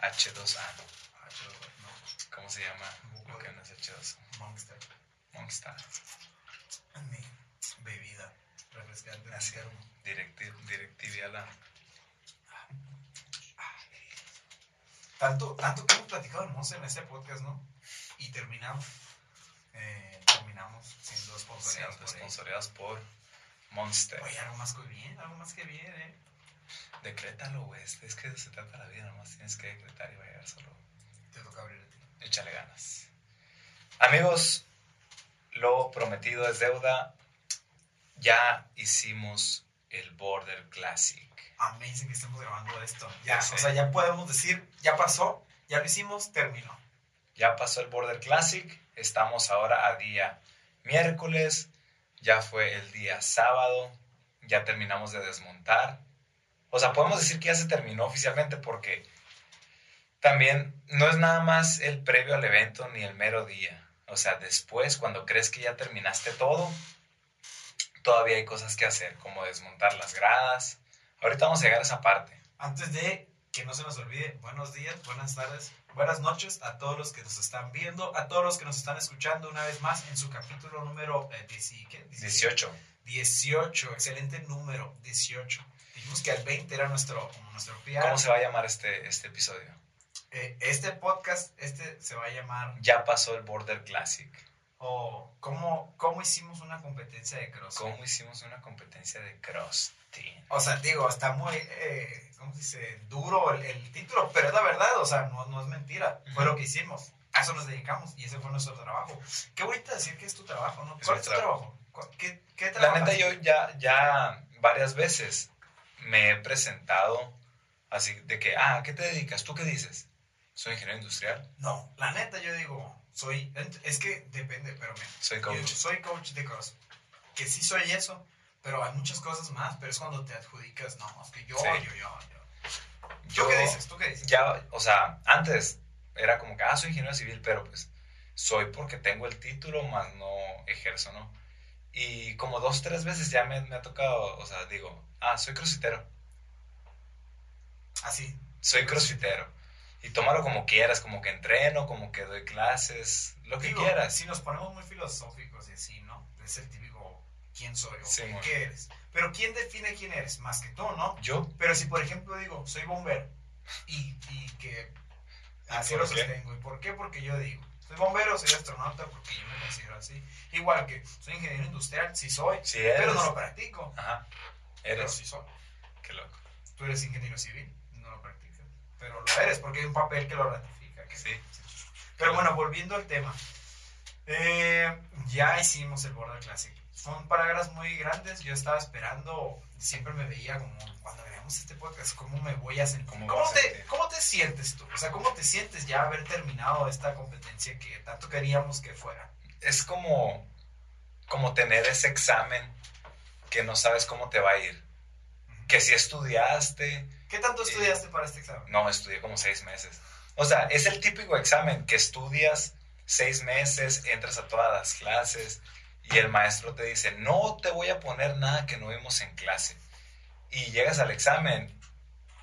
H2A. H2, no. ¿Cómo se llama lo que no es H2? Monster. Monster. Mi bebida refrescante. Así. termo. Directi Directivia la. Tanto, tanto que hemos platicado del Monster en este podcast, ¿no? Y terminamos. eh, terminamos siendo sponsoreados Siempre por por Monster. Oye, algo más que bien, algo más que bien, ¿eh? Decrétalo, güey. Es que se trata la vida. Nomás tienes que decretar y va a llegar solo. Te toca abrir a ti. Échale ganas. Amigos, lo prometido es deuda. Ya hicimos el Border Classic. Amazing que estemos grabando esto. Ya, o sea, ya podemos decir, ya pasó, ya lo hicimos, terminó. Ya pasó el Border Classic. Estamos ahora a día miércoles. Ya fue el día sábado. Ya terminamos de desmontar. O sea, podemos decir que ya se terminó oficialmente porque también no es nada más el previo al evento ni el mero día. O sea, después, cuando crees que ya terminaste todo, todavía hay cosas que hacer, como desmontar las gradas. Ahorita vamos a llegar a esa parte. Antes de que no se nos olvide, buenos días, buenas tardes, buenas noches a todos los que nos están viendo, a todos los que nos están escuchando una vez más en su capítulo número eh, 10 ¿qué? 18. 18, excelente número, 18. Dijimos que el 20 era nuestro, como nuestro PR. ¿Cómo se va a llamar este, este episodio? Eh, este podcast, este se va a llamar, Ya pasó el Border Classic. o ¿cómo, ¿cómo hicimos una competencia de cross? ¿Cómo hicimos una competencia de cross team? O sea, digo, está muy, eh, ¿cómo se dice? Duro el, el título, pero es la verdad, o sea, no, no es mentira. Fue lo que hicimos. A eso nos dedicamos y ese fue nuestro trabajo. Qué bonito decir que es tu trabajo, ¿no? ¿Cuál es tu trabajo. trabajo? ¿Cuál- ¿Qué, qué La trabajas? neta, yo ya, ya varias veces me he presentado así de que, ah, ¿a ¿qué te dedicas? ¿Tú qué dices? Soy ingeniero industrial, No, la neta yo digo, soy, es que depende, pero mira, soy yo coach. soy coach de cross. Que sí soy eso, pero hay muchas cosas más, pero es cuando te adjudicas, no, es que yo, Sí. yo, yo, yo. ¿Tú qué dices? ¿Tú qué dices? Ya, o sea, antes era como que, ah, soy ingeniero civil, pero pues soy porque tengo el título, más no ejerzo, ¿no? Y como dos, tres veces ya me, me ha tocado, o sea, digo, ah, soy crossfitero, Así. soy crossfitero. Y tómalo como quieras, como que entreno, como que doy clases, lo que quieras. Si nos ponemos muy filosóficos y así, ¿no? Es el típico quién soy o Sí, qué- eres. Pero ¿quién define quién eres? Más que tú, ¿no? Yo, Pero si, por ejemplo, digo, soy bombero y, y que así por lo sostengo. ¿Y por qué? Porque yo digo, soy bombero, soy astronauta, porque yo me considero así. Igual que soy ingeniero industrial, sí soy, eres, pero no lo practico. ajá, Pero eres, sí soy. qué loco. Tú eres ingeniero civil, no lo practicas. Pero lo eres porque hay un papel que lo ratifica. que Sí. Pero bueno, volviendo al tema. Eh, ya hicimos el Border Classic. Son palabras muy grandes. Yo estaba esperando, siempre me veía como cuando este podcast, ¿cómo me voy a sentir? ¿Cómo ¿Cómo, vas a te, sentir? ¿Cómo te sientes tú? O sea, ¿cómo te sientes ya haber terminado esta competencia que tanto queríamos que fuera? Es como, como tener ese examen que no sabes cómo te va a ir. Que si estudiaste, ¿Qué tanto Sí. estudiaste para este examen? no, estudié como seis meses. O sea, es el típico examen que estudias seis meses, entras a todas las clases y el maestro te dice, no te voy a poner nada que no vimos en clase. Y llegas al examen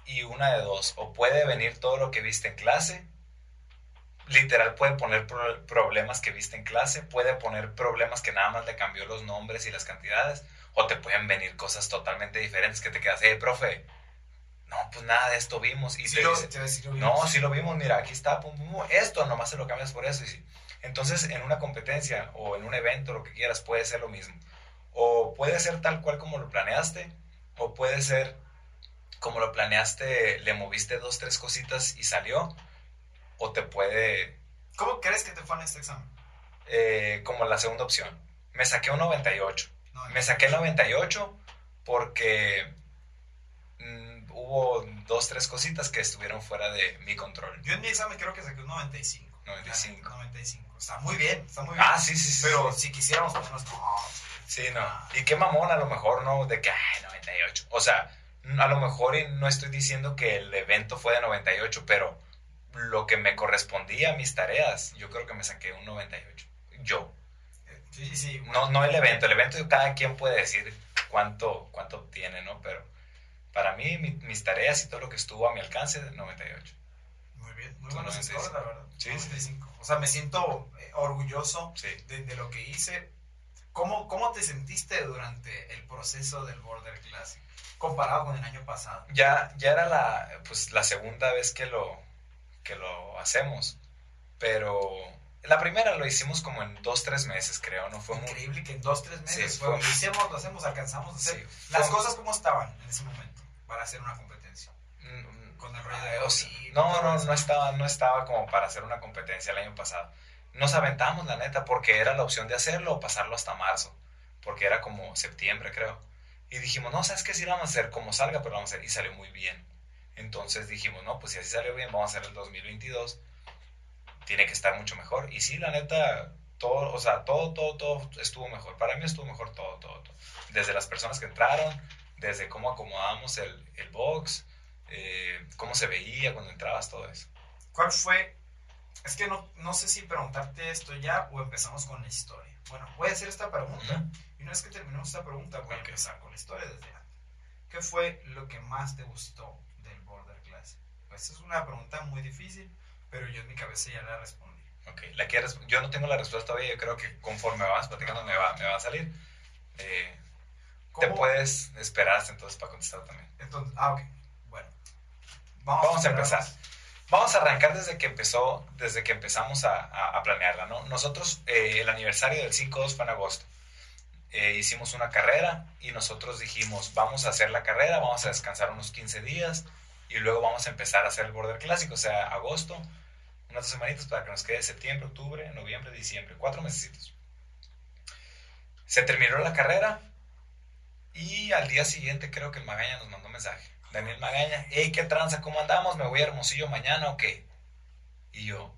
y una de dos, o puede venir todo lo que viste en clase, literal puede poner pro- problemas que viste en clase, puede poner problemas que nada más le cambió los nombres y las cantidades, o te pueden venir cosas totalmente diferentes que te quedas, eh, profe, no, pues nada de esto vimos. Y Sí te lo- dice, te lo no, sí lo vimos, mira, aquí está, pum, pum, pum, esto nomás se lo cambias por eso. Y sí. Entonces, en una competencia o en un evento, lo que quieras, puede ser lo mismo. O puede ser tal cual como lo planeaste, o puede ser como lo planeaste, le moviste dos, tres cositas y salió, o te puede, ¿Cómo crees que te fue en este examen? eh, como la segunda opción. Me saqué un 98. No, Me saqué el 98 porque mm, hubo dos, tres cositas que estuvieron fuera de mi control. Yo en mi examen creo que saqué un 95. 95. 95. Está muy bien, está muy bien. Ah, sí, sí, sí. Pero sí. si quisiéramos ponernos, no, Sí, no. Y qué mamón a lo mejor, ¿no? De que, ay, 98. O sea, a lo mejor y no estoy diciendo que el evento fue de 98, pero lo que me correspondía a mis tareas, yo creo que me saqué un 98. Yo. Sí, sí. No, no el evento. El evento cada quien puede decir cuánto, cuánto obtiene, ¿no? Pero para mí, mi- mis tareas y todo lo que estuvo a mi alcance, 98. Muy buenos 95. scores, la verdad. Sí, 95. O sea, me siento eh, orgulloso Sí. de, de lo que hice. ¿Cómo, ¿Cómo te sentiste durante el proceso del Border Classic comparado con el año pasado? Ya, ya era la, pues, la segunda vez que lo, que lo hacemos, pero la primera lo hicimos como en dos, tres meses, creo, ¿no? Fue muy... Increíble que en dos, tres meses Sí, fue, lo hicimos, lo hacemos, alcanzamos a hacer. Sí, Las fue- cosas como estaban en ese momento para hacer una competencia. Mm, Con el rollo de Ay, o sea, COVID, no, no, eso. no estaba, no estaba como para hacer una competencia el año pasado. Nos aventamos, la neta, porque era la opción de hacerlo o pasarlo hasta marzo, porque era como septiembre, creo. Y dijimos, no, ¿sabes qué? Sí lo vamos a hacer como salga, pero lo vamos a hacer. Y salió muy bien. Entonces dijimos, no, pues si así salió bien, vamos a hacer el 2022. Tiene que estar mucho mejor. Y sí, la neta, todo, o sea, todo, todo, todo estuvo mejor. Para mí estuvo mejor todo, todo, todo. Desde las personas que entraron, desde cómo acomodamos el, el box, eh, cómo se veía cuando entrabas, todo eso. ¿Cuál fue? Es que no, no sé si preguntarte esto ya o empezamos con la historia. Bueno, voy a hacer esta pregunta. Y una vez que terminemos esta pregunta, voy Ok. a empezar con la historia desde antes. ¿Qué fue lo que más te gustó del Border Class? Pues es una pregunta muy difícil, pero yo en mi cabeza ya la respondí. Ok, la quieres, yo no tengo la respuesta todavía, yo creo que conforme vas platicando me va, me va a salir. Eh, te puedes esperar entonces para contestar también. Entonces, ah, ok. Bueno. Vamos a empezar. Vamos a arrancar desde que empezó, desde que empezamos a, a- a planearla, ¿no? Nosotros, eh, el aniversario del 5-2 fue en agosto. Eh, hicimos una carrera y nosotros dijimos, vamos a hacer la carrera, vamos a descansar unos 15 días y luego vamos a empezar a hacer el border clásico, o sea, agosto, unas dos semanitas para que nos quede septiembre, octubre, noviembre, diciembre, cuatro meses. Se terminó la carrera y al día siguiente creo que el Magaña nos mandó un mensaje. Daniel Magaña, hey, ¿qué tranza? ¿Cómo andamos? ¿Me voy a Hermosillo mañana o qué? Y yo,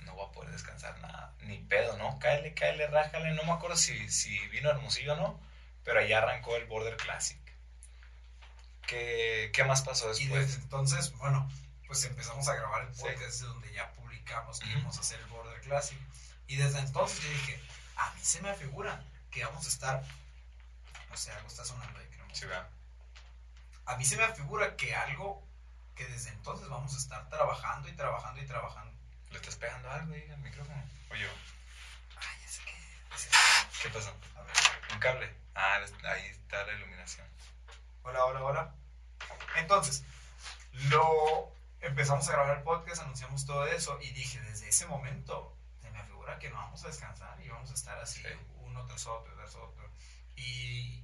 no voy a poder descansar nada, ni pedo, ¿no? Cáele, cáele, rájale. No me acuerdo si, si vino Hermosillo o no, pero allá arrancó el Border Classic. ¿Qué, qué más pasó Y después? desde entonces, bueno, pues empezamos a grabar el Sí. podcast donde ya publicamos que íbamos a hacer el Border Classic. Y desde entonces yo dije, a mí se me afigura que vamos a estar, no sé, algo está sonando ahí, creo. Sí, vea. A mí se me afigura que algo que desde entonces vamos a estar trabajando y trabajando y trabajando. ¿Le estás pegando algo ahí al micrófono? Oye, Ay, ya sé que... ¿qué pasó? A ver. ¿Un cable? Ah, ahí está la iluminación. Hola, hola, hola. Entonces, lo empezamos a grabar el podcast, anunciamos todo eso y dije, desde ese momento se me figura que no vamos a descansar y vamos a estar así Sí. uno tras otro, tras otro. Y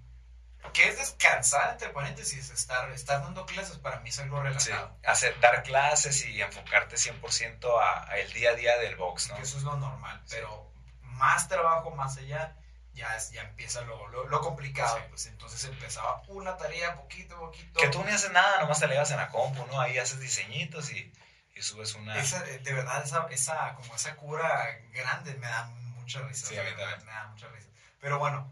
¿qué es descansar entre paréntesis? Estar, estar dando clases para mí es algo Sí, relajado. hacer, dar clases y enfocarte 100% a, a el día a día del box, ¿no? Que eso es lo normal, Sí. pero más trabajo, más allá, ya, es, ya empieza lo, lo, lo complicado. Sí. Pues entonces empezaba una tarea poquito a poquito. Que tú ni haces nada, nomás te le vas en la compu, ¿no? Ahí haces diseñitos y, y subes una... Esa, eh, de verdad, esa, esa, como esa cura grande me da mucha risa. Sí, o sea, me da mucha risa. Pero bueno,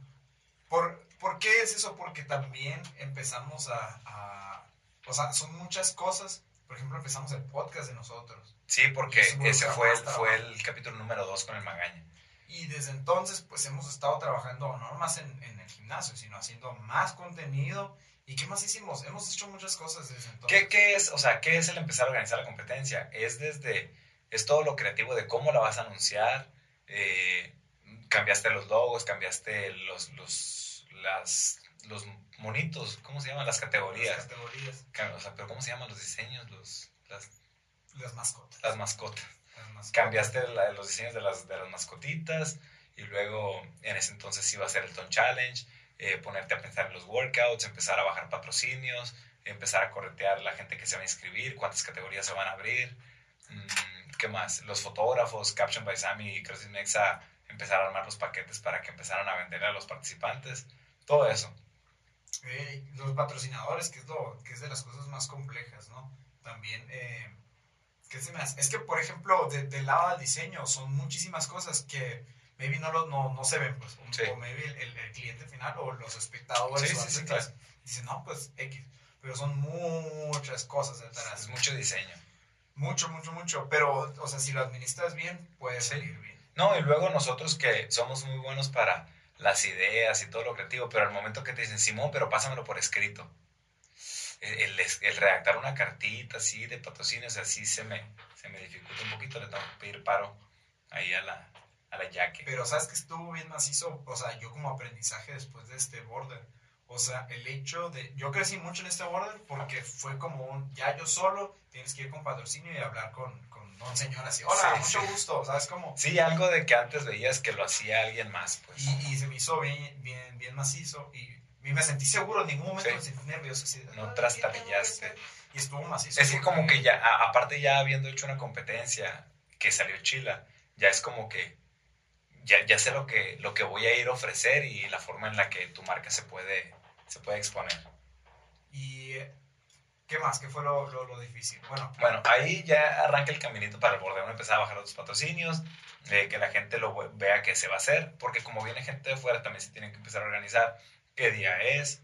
¿por, ¿por qué es eso? Porque también empezamos a, a- O sea, son muchas cosas. Por ejemplo, empezamos el podcast de nosotros. Sí, porque ese fue el, fue capítulo número 2 con el Magaña. Y desde entonces, pues hemos estado trabajando no más en, en el gimnasio, sino haciendo más contenido. ¿Y qué más hicimos? Hemos hecho muchas cosas desde entonces. ¿Qué, qué es, o sea, qué es el empezar a organizar la competencia? Es desde, es todo lo creativo de cómo la vas a anunciar, eh, cambiaste los logos, cambiaste los, los, las, los monitos, ¿cómo se llaman? Las Las categorías. categorías, Ca- O sea, pero ¿cómo se llaman los diseños? Los, las, las mascotas. las mascotas. las mascotas. Cambiaste la- los diseños de las, de las mascotitas y luego en ese entonces iba a ser el Ton Challenge, eh, ponerte a pensar en los workouts, empezar a bajar patrocinios, empezar a corretear la gente que se va a inscribir, cuántas categorías se van a abrir, mm, ¿qué más? Los fotógrafos, Caption by Sammy y CrossFit Mexa, empezar a armar los paquetes para que empezaran a vender a los participantes, todo eso. Eh, los patrocinadores, que es, lo, que es de las cosas más complejas, ¿no? También, eh, ¿qué se me hace? Es que, por ejemplo, de- del lado del diseño, son muchísimas cosas que maybe no, lo- no, no se ven, pues. O, Sí. o maybe el, el- el cliente final o los espectadores Sí, o sí, atletas dicen, no, pues X. Pero son muchas cosas detrás. Es mucho diseño. Mucho, mucho, mucho. Pero, o sea, si lo administras bien, puede salir bien. No, y luego nosotros que somos muy buenos para las ideas y todo lo creativo, pero al momento que te dicen, Simón, pero pásamelo por escrito. El, el- redactar una cartita así de patrocinios, así se me, se me dificulta un poquito, le tengo que pedir paro ahí a la, a la yaque. Pero sabes que estuvo bien macizo, o sea, yo como aprendizaje después de este border. O sea, el hecho de... Yo crecí mucho en este border porque fue como un... Ya yo solo, tienes que ir con patrocinio y hablar con un señor así. Hola, Sí, mucho sí. gusto, ¿sabes cómo? Sí, algo de que antes veías que lo hacía alguien más, pues. Y, y se me hizo bien, bien, bien macizo y, me sentí seguro, en ningún momento Sí. me sentí nervioso. Así, No "Ay, trastabillaste. ¿qué tengo que hacer?". Y estuvo macizo. Es que como que ya, a- aparte ya habiendo hecho una competencia que salió chila, ya es como que ya, ya sé lo que, lo que voy a ir a ofrecer y la forma en la que tu marca se puede, se puede exponer. ¿Y qué más? ¿Qué fue lo, lo, lo difícil? Bueno, Bueno, ahí ya arranca el caminito para el bordeo, empezar a bajar otros patrocinios, eh, que la gente lo ve- vea que se va a hacer, porque como viene gente de fuera también se tienen que empezar a organizar qué día es,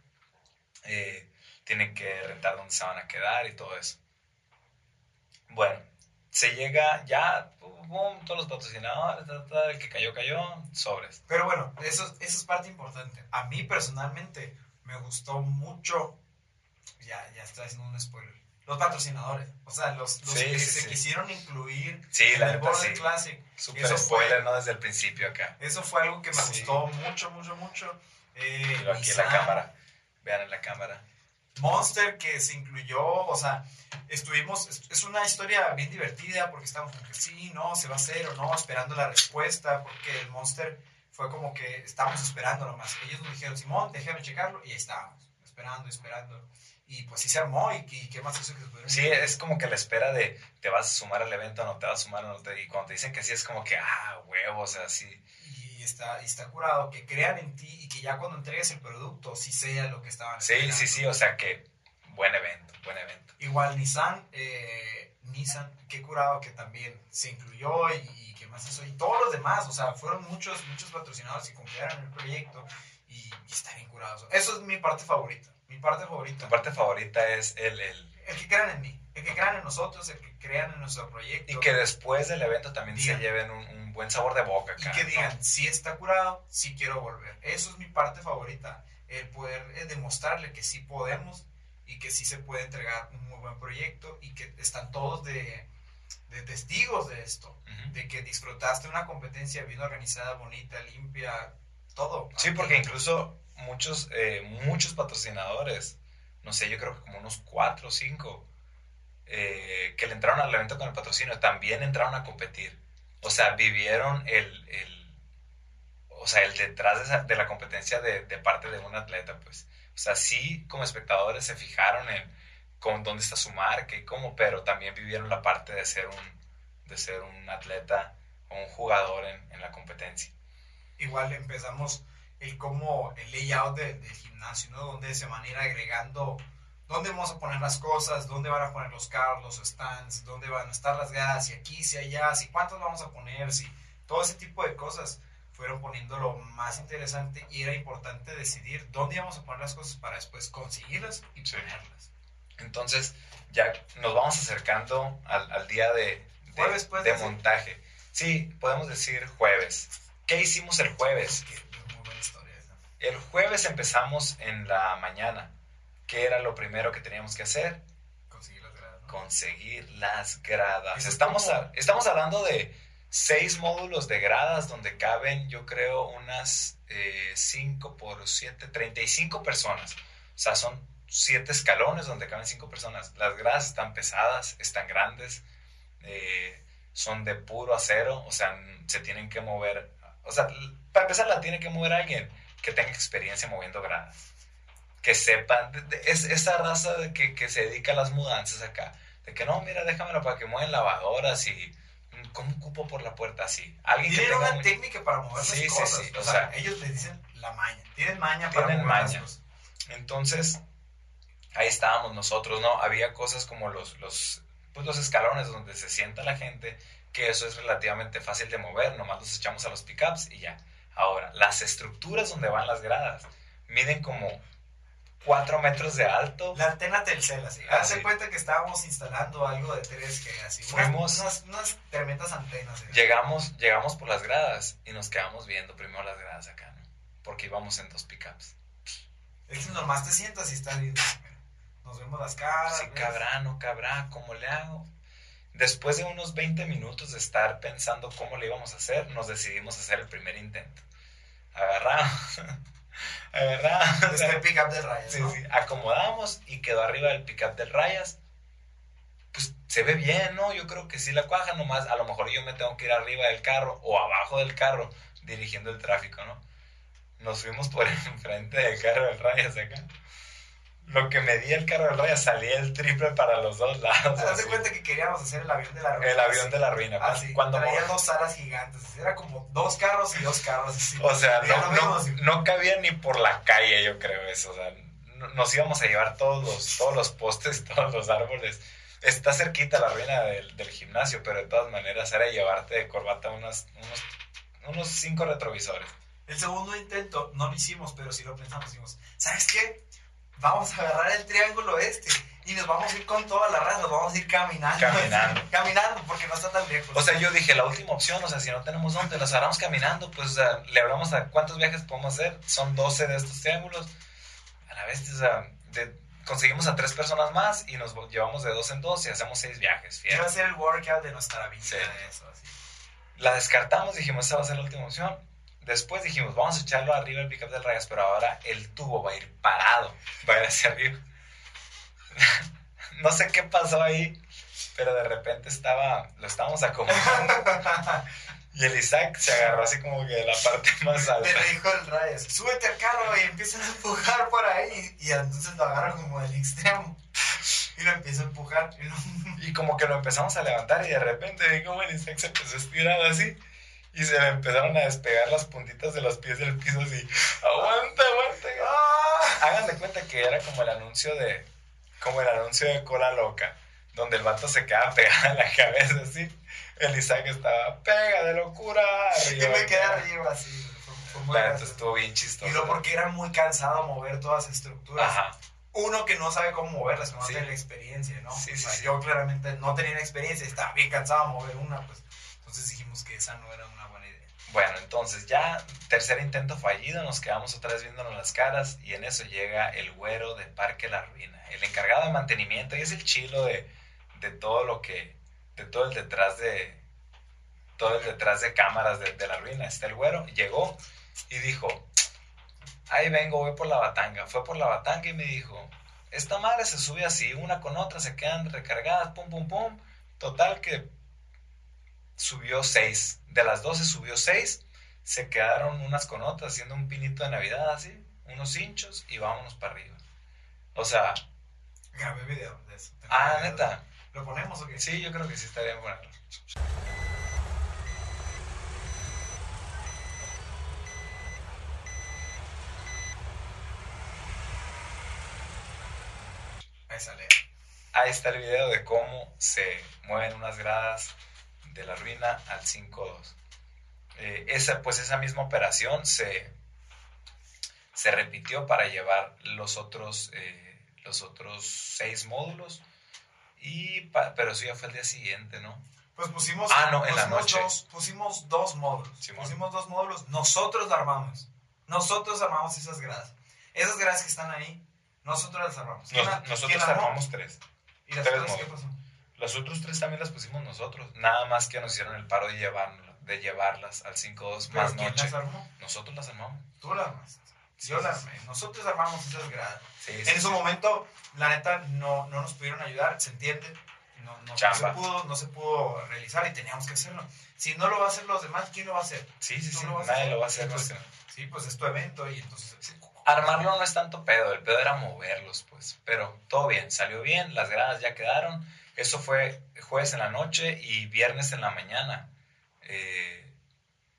eh, tienen que rentar dónde se van a quedar y todo eso. Bueno, se llega ya, pum, todos los patrocinadores, el que cayó, cayó, sobres. Pero bueno, eso, eso es parte importante. A mí personalmente me gustó mucho, ya, ya estoy haciendo un spoiler, los patrocinadores. O sea, los, los Sí, que sí, se sí. quisieron incluir en la el Border. Classic. Super Eso fue- spoiler, ¿no? Desde el principio acá. Eso fue algo que me gustó mucho, mucho, mucho. Eh, lo aquí en la Nissan, cámara. Vean en la cámara. Monster que se incluyó, o sea, estuvimos, es, una historia bien divertida porque estábamos como que sí, no, se va a hacer o no, esperando la respuesta, porque el Monster fue como que estábamos esperando nomás. Ellos nos dijeron, Simón, déjame checarlo, y ahí estábamos, esperando, esperando. Y pues sí se armó, y, y qué más hizo que pudieron Sí, es como que la espera de te vas a sumar al evento o no te vas a sumar o no te... Y cuando te dicen que sí, es como que, ah, huevos, o sea, sí. Y está, y está curado, que crean en ti y que ya cuando entregues el producto, sí sea lo que estaban Sí, esperando. sí, sí, o sea que buen evento, buen evento. Igual Nissan, eh, Nissan, qué curado que también se incluyó y, y qué más hizo. Y todos los demás, o sea, fueron muchos, muchos patrocinadores que confiaron en el proyecto y, y está bien curado. Eso es mi parte favorita. Mi parte favorita. Tu parte favorita es el... el El que crean en mí, el que crean en nosotros, el que crean en nuestro proyecto. y que después del evento también Digan. se lleven un, un buen sabor de boca Y acá. que ¿no? digan, si está curado, sí quiero volver. Eso es mi parte favorita. El poder eh, demostrarle que sí podemos y que sí se puede entregar un muy buen proyecto y que están todos de, de testigos de esto. Ujú. De que disfrutaste una competencia bien organizada, bonita, limpia, todo. Sí, porque incluso muchos, eh, muchos patrocinadores, no sé, yo creo que como unos cuatro o cinco, eh, que le entraron al evento con el patrocinio, también entraron a competir. O sea, vivieron el, el o sea, el detrás de, la competencia de, de parte de un atleta, pues. O sea, sí, como espectadores se fijaron en con dónde está su marca y cómo, pero también vivieron la parte de ser un, de ser un atleta o un jugador en, en la competencia. Igual empezamos el cómo, el layout de- del gimnasio, ¿no? Donde se van a ir agregando, dónde vamos a poner las cosas, dónde van a poner los carros, los stands, dónde van a estar las gradas, si aquí, si allá, si cuántos vamos a poner, si todo ese tipo de cosas fueron poniendo lo más interesante y era importante decidir dónde íbamos a poner las cosas para después conseguirlas y ponerlas. Entonces, ya nos vamos acercando al, al día de, de, Jueves, pues, de decir. montaje. Sí, podemos decir jueves. ¿Qué hicimos el jueves? El jueves empezamos en la mañana. ¿Qué era lo primero que teníamos que hacer? Conseguir las gradas, ¿no? Conseguir las gradas. Es Estamos, a- estamos hablando de seis módulos de gradas donde caben, yo creo, unas 5 por 7, 35 personas. O sea, son siete escalones donde caben cinco personas. Las gradas están pesadas, están grandes, eh, son de puro acero, o sea, se tienen que mover. O sea, para empezar, la tiene que mover alguien que tenga experiencia moviendo gradas. Que de- es esa raza de que, que se dedica a las mudanzas acá. De que no, mira, déjamelo para que muevan lavadoras y. ¿Cómo cupo por la puerta así? Alguien que Tienen tenga una técnica para mover Sí, sí, las cosas. sí, o, o sea, sea, ellos les dicen la maña. Tienen maña para Tienen mover maña. las cosas. Entonces, ahí estábamos nosotros, ¿no? Había cosas como los, los, pues los escalones donde se sienta la gente, que eso es relativamente fácil de mover, nomás los echamos a los pickups y ya. Ahora, las estructuras donde van las gradas miden como 4 metros de alto. La antena Telcel, así. Hace sí. cuenta que estábamos instalando algo de 3G, así. Fuimos- Unas, unas, unas tremendas antenas. así. Llegamos, llegamos por las gradas y nos quedamos viendo primero las gradas acá, ¿no? Porque íbamos en dos pickups. Es que nomás te sientas y estás viendo. Nos vemos las caras. ¿ves? cabrá, no cabrá, ¿cómo le hago? Después de unos 20 minutos de estar pensando cómo le íbamos a hacer, nos decidimos a hacer el primer intento. Agarramos, agarramos. Este el pick-up del Rayas, Sí, ¿no? sí, acomodamos y quedó arriba del pickup del Rayas. Pues se ve bien, ¿no? Yo creo que sí la cuaja, nomás a lo mejor yo me tengo que ir arriba del carro o abajo del carro dirigiendo el tráfico, ¿no? Nos fuimos por enfrente del carro del Rayas acá. Lo que medía el carro del Rayas salía el triple para los dos lados. ¿Te das cuenta que queríamos hacer el avión de la ruina? El avión de la ruina. Cuando- Así, cuando traía dos alas gigantes. Era como dos carros y dos carros. Así. O sea, no, no, no cabía ni por la calle, yo creo eso. O sea, no- nos íbamos a llevar todos los, todos los postes, todos los árboles. Está cerquita la ruina del, del gimnasio, pero de todas maneras era llevarte de corbata unos, unos, unos cinco retrovisores. El segundo intento no lo hicimos, pero sí lo pensamos. Dijimos, ¿sabes qué? Vamos a agarrar el triángulo este y nos vamos a ir con toda la raza, nos vamos a ir caminando. Caminando. caminando, porque no está tan lejos. O sea, yo dije, la última opción, o sea, si no tenemos dónde, los agarramos caminando, pues o sea, le hablamos a cuántos viajes podemos hacer. Son 12 de estos triángulos. A la vez, o sea, de- conseguimos a tres personas más y nos llevamos de dos en dos y hacemos seis viajes. Iba a ser el workout de nuestra vida, Sí. eso, así. La descartamos, dijimos, esa va a ser la última opción. Después dijimos, vamos a echarlo arriba el pickup del Rayas, pero ahora el tubo va a ir parado, va a ir hacia arriba. no sé qué pasó ahí, pero de repente estaba, lo estábamos acomodando y el Isaac se agarró así como que de la parte más alta. Le dijo el Reyes, súbete al carro y empiezan a empujar por ahí. Y entonces lo agarra como del extremo. Y lo empieza a empujar. Y lo- Y como que lo empezamos a levantar y de repente vi como el Isaac se empezó a estirar así y se le empezaron a despegar las puntitas de los pies del piso así. Aguanta, aguanta. ¡Ah! Hagan de cuenta que era como el anuncio de, como el anuncio de cola loca, donde el vato se quedaba pegado en la cabeza así. El Isaac estaba pega de locura. Y arriba. me quedé arriba así. Fue, fue gracioso. estuvo bien chistoso. Y luego porque era muy cansado mover todas las estructuras. Ajá. Uno que no sabe cómo moverlas, no Sí. tiene la experiencia, ¿no? Sí, O sea, sí. Yo claramente no tenía la experiencia, estaba bien cansado de mover una, pues. Entonces dijimos que esa no era una buena idea. Bueno, entonces ya tercer intento fallido, nos quedamos otra vez viéndonos las caras y en eso llega el güero de Parque La Ruina, el encargado de mantenimiento y es el chilo de, de todo lo que, de todo el detrás de, todo el detrás de cámaras de, de La Ruina. Está el güero, llegó y dijo, ahí vengo, voy por la batanga. Fue por la batanga y me dijo, esta madre se sube así, una con otra, se quedan recargadas, pum, pum, pum. Total que subió seis. De las 12 subió seis. Se quedaron unas con otras haciendo un pinito de Navidad así, unos hinchos y vámonos para arriba. O sea, Grabé video de eso. Tengo ah, video. neta. ¿Lo ponemos o qué? Sí, yo creo que sí estaría bueno. Ahí sale. Ahí está el video de cómo se mueven unas gradas de la ruina al 5-2. Eh, esa, pues esa misma operación se, se repitió para llevar los otros, eh, los otros seis módulos. Y pa- pero eso ya fue el día siguiente, ¿no? Pues pusimos. Ah, no, en la noche. Dos, pusimos dos módulos. Simón. Pusimos dos módulos. Nosotros la armamos. Nosotros armamos esas gradas. Esas gradas que están ahí, nosotros las armamos. Nos- ¿Quién la- quién nosotros armamos tres. ¿Y las tres otras qué pasó? Los otros tres también las pusimos nosotros. Nada más que nos hicieron el paro de, llevarla- de llevarlas al 5-2 ¿Pero más quién noche. las armó? Nosotros las armamos. Tú las armaste. Yo Sí, las sí, armé. Nosotros armamos esas gradas. Sí, En sí. ese momento, la neta, no, no nos pudieron ayudar, se entiende. No, no, no se pudo, no se pudo realizar y teníamos que hacerlo. Si no lo va a hacer los demás, ¿quién lo va a hacer? Sí, sí, sí. lo Nadie hacer. lo va a hacer. Entonces, Sí, pues es tu evento y entonces... sí. Armarlo no es tanto pedo, el pedo era moverlos, pues. Pero todo bien, salió bien, las gradas ya quedaron. Eso fue jueves en la noche y viernes en la mañana. Eh,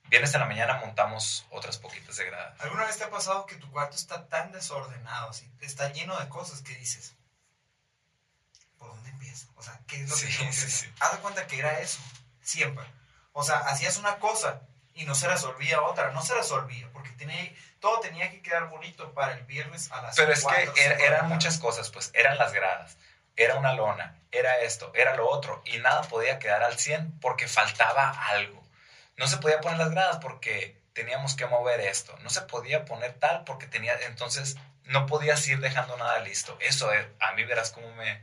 viernes en la mañana montamos otras poquitas de gradas. ¿Alguna vez te ha pasado que tu cuarto está tan desordenado, así, está lleno de cosas que dices, ¿por dónde empiezo? O sea, ¿qué es lo que Sí, tengo sí. Haz de cuenta que era eso, siempre. O sea, hacías una cosa y no se resolvía otra, no se resolvía, porque tenía, todo tenía que quedar bonito para el viernes a las Pero es que er- eran muchas cosas, pues. Eran las gradas, era una lona, era esto, era lo otro. Y nada podía quedar al 100 porque faltaba algo. No se podía poner las gradas porque teníamos que mover esto. No se podía poner tal porque tenía... Entonces no podías ir dejando nada listo. Eso es- a mí verás cómo me,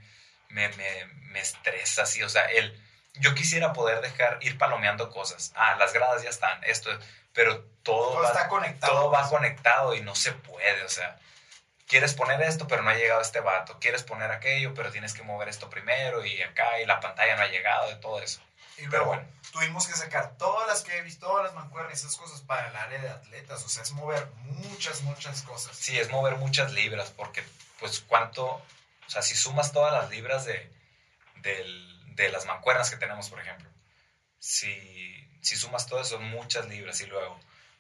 me, me, me estresa así. O sea, el, yo quisiera poder dejar ir palomeando cosas. Ah, las gradas ya están, esto, pero todo, Todo va, está conectado. todo va conectado y no se puede, o sea, quieres poner esto, pero no ha llegado este vato, quieres poner aquello, pero tienes que mover esto primero y acá y la pantalla no ha llegado, de todo eso. Y Pero luego bueno. tuvimos que sacar todas las que he visto, todas las mancuernas, esas cosas para el área de atletas. O sea, es mover muchas, muchas cosas. Sí, es mover muchas libras, porque pues cuánto, o sea, si sumas todas las libras de, del- de las mancuernas que tenemos, por ejemplo, si, si sumas todo eso, son muchas libras y luego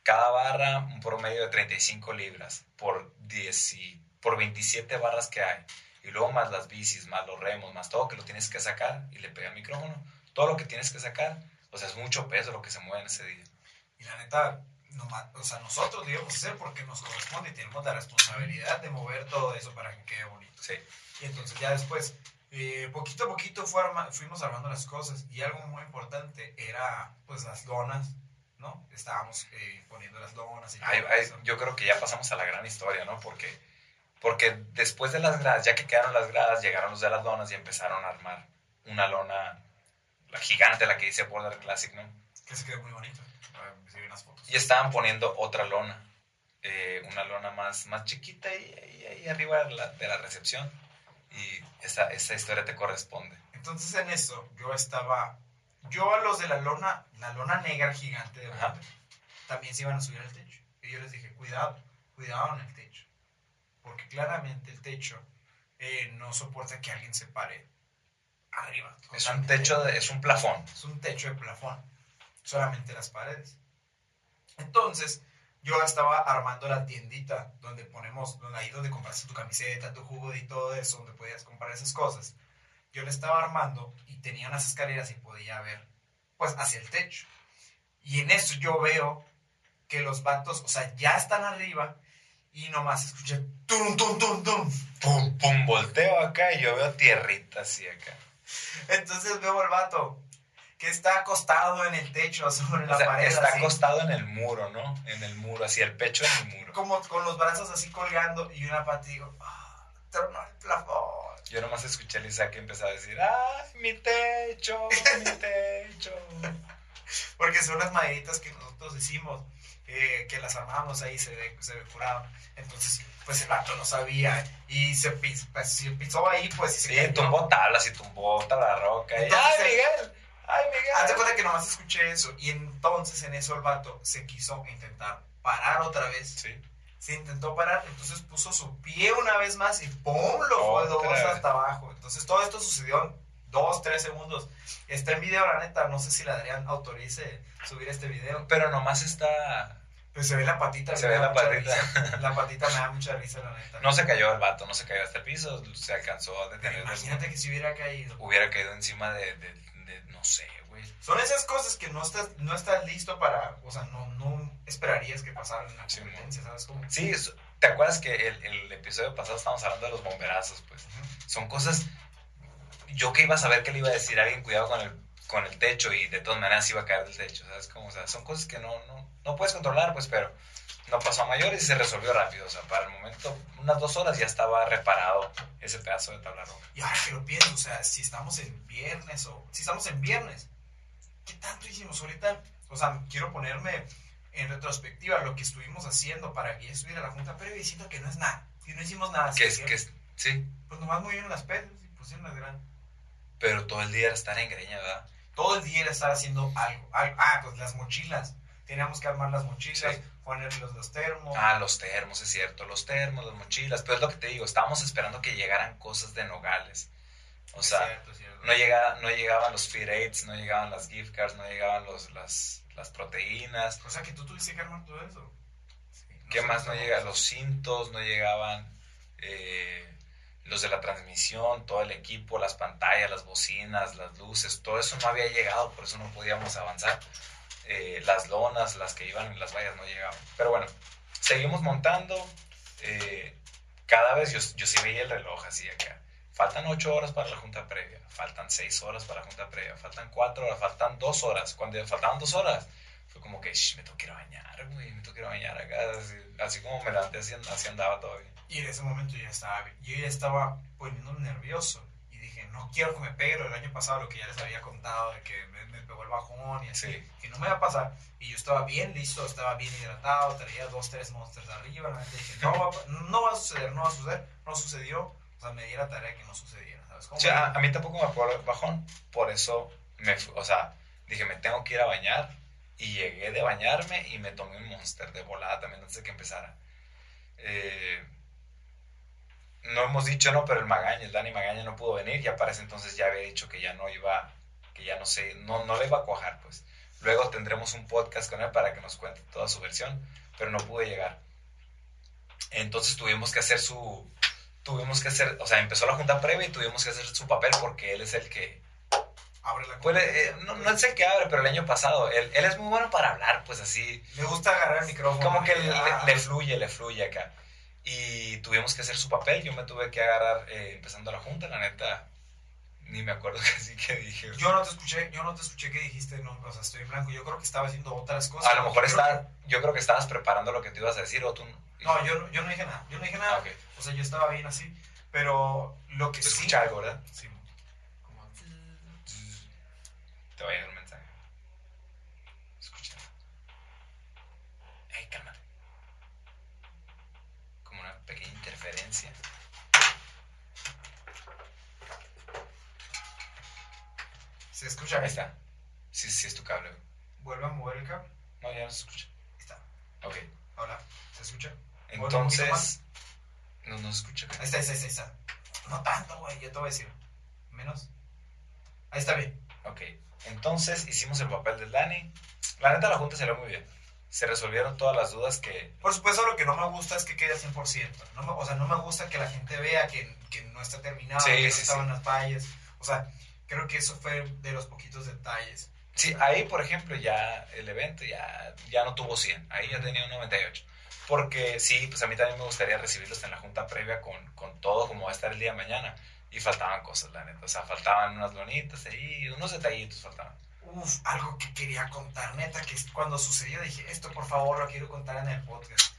cada barra un promedio de 35 libras por, 10 y- por 27 barras que hay. Y luego más las bicis, más los remos, más todo que lo tienes que sacar y le pega el micrófono. Todo lo que tienes que sacar, o sea, es mucho peso lo que se mueve en ese día. Y la neta, nomás- o sea, nosotros lo íbamos a hacer porque nos corresponde y tenemos la responsabilidad de mover todo eso para que quede bonito. Sí. Y entonces ya después, eh, poquito a poquito fue arma- fuimos armando las cosas y algo muy importante era pues las lonas, ¿no? Estábamos eh, poniendo las lonas y Ay, ay, yo creo que ya pasamos a la gran historia, ¿no? Porque, porque después de las gradas, ya que quedaron las gradas, llegaron los de las lonas y empezaron a armar una lona, la gigante, la que dice Border Classic, ¿no? Que se quedó muy bonito. Ah, fotos. Y estaban poniendo otra lona, eh, una lona más, más chiquita y ahí, ahí arriba de la, de la recepción. Y esa, esa historia te corresponde. Entonces en eso yo estaba, yo a los de la lona, la lona negra gigante de. Wonder, también se iban a subir al techo. Y yo les dije, cuidado, cuidado en el techo. Porque claramente el techo eh, no soporta que alguien se pare arriba. Es un techo, de- es un plafón. Es un techo de plafón. Solamente las paredes. Entonces, yo estaba armando la tiendita donde ponemos, donde ahí donde compraste tu camiseta, tu jugo y todo eso, donde podías comprar esas cosas. Yo le estaba armando y tenía unas escaleras y podía ver, pues, hacia el techo. Y en eso yo veo que los vatos, o sea, ya están arriba y nomás escuché tum, tum, tum, tum. Pum, pum, volteo acá y yo veo tierrita así acá. Entonces veo al vato que está acostado en el techo sobre la O sea, pared. está así. acostado en el muro, ¿no? En el muro, así el pecho en el muro. como con los brazos así colgando y una pata y digo, tronó el plafón. Yo nomás escuché a Lisa que empezó a decir, ¡ay, mi techo, mi techo! Porque son las maderitas que nosotros hicimos, eh, que las armábamos ahí, se, de- se decoraban. Entonces, pues el vato no sabía y se, pis- pues, se pisó ahí, pues y se Sí, cayó. tumbó tablas y tumbó tabla roca. Y, Entonces, ¡Ay, Miguel! ¡Ay, Miguel! cuenta que nomás escuché eso y entonces en eso el vato se quiso intentar parar otra vez. Sí, Se intentó parar, entonces puso su pie una vez más y ¡pum! lo voló vez. hasta abajo. Entonces todo esto sucedió en dos, tres segundos. Está en video, la neta. No sé si la Adrián autorice subir este video. pero nomás está... Pues se ve la patita. Se ve la patita. risa. La patita me da mucha risa, la neta. No se cayó el vato, no se cayó hasta el piso, se alcanzó a detener. imagínate que si hubiera caído. Hubiera caído encima de, de, de- no sé, güey. Son esas cosas que no estás, no estás listo para. O sea, no, no esperarías que pasaran en la Sí, competencia, ¿sabes cómo? Sí, ¿te acuerdas que el, el episodio pasado estábamos hablando de los bomberazos? Pues son cosas. Yo que iba a saber que le iba a decir a alguien, cuidado con el, con el techo, y de todas maneras iba a caer del techo, ¿sabes? Como, o sea, son cosas que no, no, no puedes controlar, pues, pero no pasó a mayores y se resolvió rápido. O sea, para el momento, unas dos horas ya estaba reparado ese pedazo de tabla roja. Y ahora que lo pienso, o sea, si estamos en viernes o si estamos en viernes, ¿qué tanto hicimos ahorita? O sea, quiero ponerme en retrospectiva lo que estuvimos haciendo para que ya estuviera la junta previa diciendo que no es nada, que no hicimos nada. Que es, que es, sí, Pues nomás movieron las pedras y pusieron las grandes. pero todo el día era estar en greña, ¿verdad? Todo el día era estar haciendo algo, algo. Ah, pues las mochilas. Teníamos que armar las mochilas, Sí. Ponerle los, termos. Ah, los termos, es cierto, los termos, las mochilas, pero es lo que te digo, estábamos esperando que llegaran cosas de Nogales. O sea, cierto, es cierto. no, llega, no llegaban los feed aids, no llegaban las gift cards, no llegaban los, las, las proteínas. O sea que tú tuviste que armar todo eso. Sí, ¿Qué más no llega? Los cintos, no llegaban eh, los de la transmisión, todo el equipo, las pantallas, las bocinas, las luces, todo eso no había llegado, por eso no podíamos avanzar. Eh, las lonas, las que iban en las vallas no llegaban. Pero bueno, seguimos montando. eh, cada vez yo, yo sí veía el reloj así acá. Faltan ocho horas para la junta previa, faltan seis horas para la junta previa, faltan cuatro horas, faltan dos horas. Cuando faltaban dos horas, fue como que, "Shh, me tengo que ir a bañar, güey, me tengo que ir a bañar acá. Así, así como me levanté, así, así andaba todavía. Y en ese momento ya estaba, yo ya estaba poniéndome nervioso. No quiero que me pegue lo del año pasado, lo que ya les había contado, de que me, me pegó el bajón y así, Sí. que no me va a pasar. Y yo estaba bien listo, estaba bien hidratado, traía dos, tres monsters arriba, neta dije, no va, a- no va a suceder, no va a suceder, no sucedió, o sea, me di la tarea que no sucediera, ¿sabes? O cómo? sea, a, a mí tampoco me pegó el bajón, por eso me o sea, dije, me tengo que ir a bañar. Y llegué de bañarme y me tomé un monster de volada también antes de que empezara. Eh, no hemos dicho, ¿no? Pero el Magaña, el Dani Magaña no pudo venir. Ya para ese entonces ya había dicho que ya no iba, que ya no sé, no, no le iba a cuajar, pues. Luego tendremos un podcast con él para que nos cuente toda su versión, pero no pude llegar. Entonces tuvimos que hacer su, tuvimos que hacer, o sea, empezó la junta previa y tuvimos que hacer su papel porque él es el que, Abre la pues, eh, no, no es el que abre, pero el año pasado, él, él es muy bueno para hablar, pues así, Le gusta agarrar el micrófono. como que y, le, ah, le fluye, le fluye acá. Y tuvimos que hacer su papel, yo me tuve que agarrar eh, empezando la junta, la neta, ni me acuerdo casi que dije. Yo no te escuché, yo no te escuché que dijiste, no, o sea, estoy en blanco. Yo creo que estaba haciendo otras cosas. A lo mejor Yo creo yo creo que estabas preparando lo que te ibas a decir o tú... No, yo, no- yo no dije nada. Yo no dije nada. Ah, ok. O sea, yo estaba bien así. Pero lo que Se sí. escucha algo, ¿verdad? Sí, como- Te va a llegar un mensaje. Escucha. Ey, calma. Como una pequeña interferencia. Se escucha. Ahí está. Sí, sí, es tu cable. Vuelve a mover el cable. No, ya no se escucha. Ahí está. Ok. Hola. ¿Se escucha? Entonces. No, no se escucha. Ahí está, ahí está, ahí está. No tanto, güey. Yo te voy a decir. Menos. Ahí está bien. Ok. Entonces hicimos el papel del Dani. La neta, la junta salió muy bien. Se resolvieron todas las dudas que. Por supuesto, lo que no me gusta es que quede al 100%. No me- o sea, no me gusta que la gente vea que, que no está terminado, Sí, que no sí, estaban sí. las fallas. O sea, creo que eso fue de los poquitos detalles. Sí, ahí, por ejemplo, ya el evento ya, ya no tuvo 100. Ahí ya tenía un 98. Porque sí, pues a mí también me gustaría recibirlos en la junta previa con, con todo como va a estar el día de mañana. Y faltaban cosas, la neta. O sea, faltaban unas lonitas ahí, unos detallitos faltaban. Uf, algo que quería contar, neta, que cuando sucedió dije, esto por favor lo quiero contar en el podcast.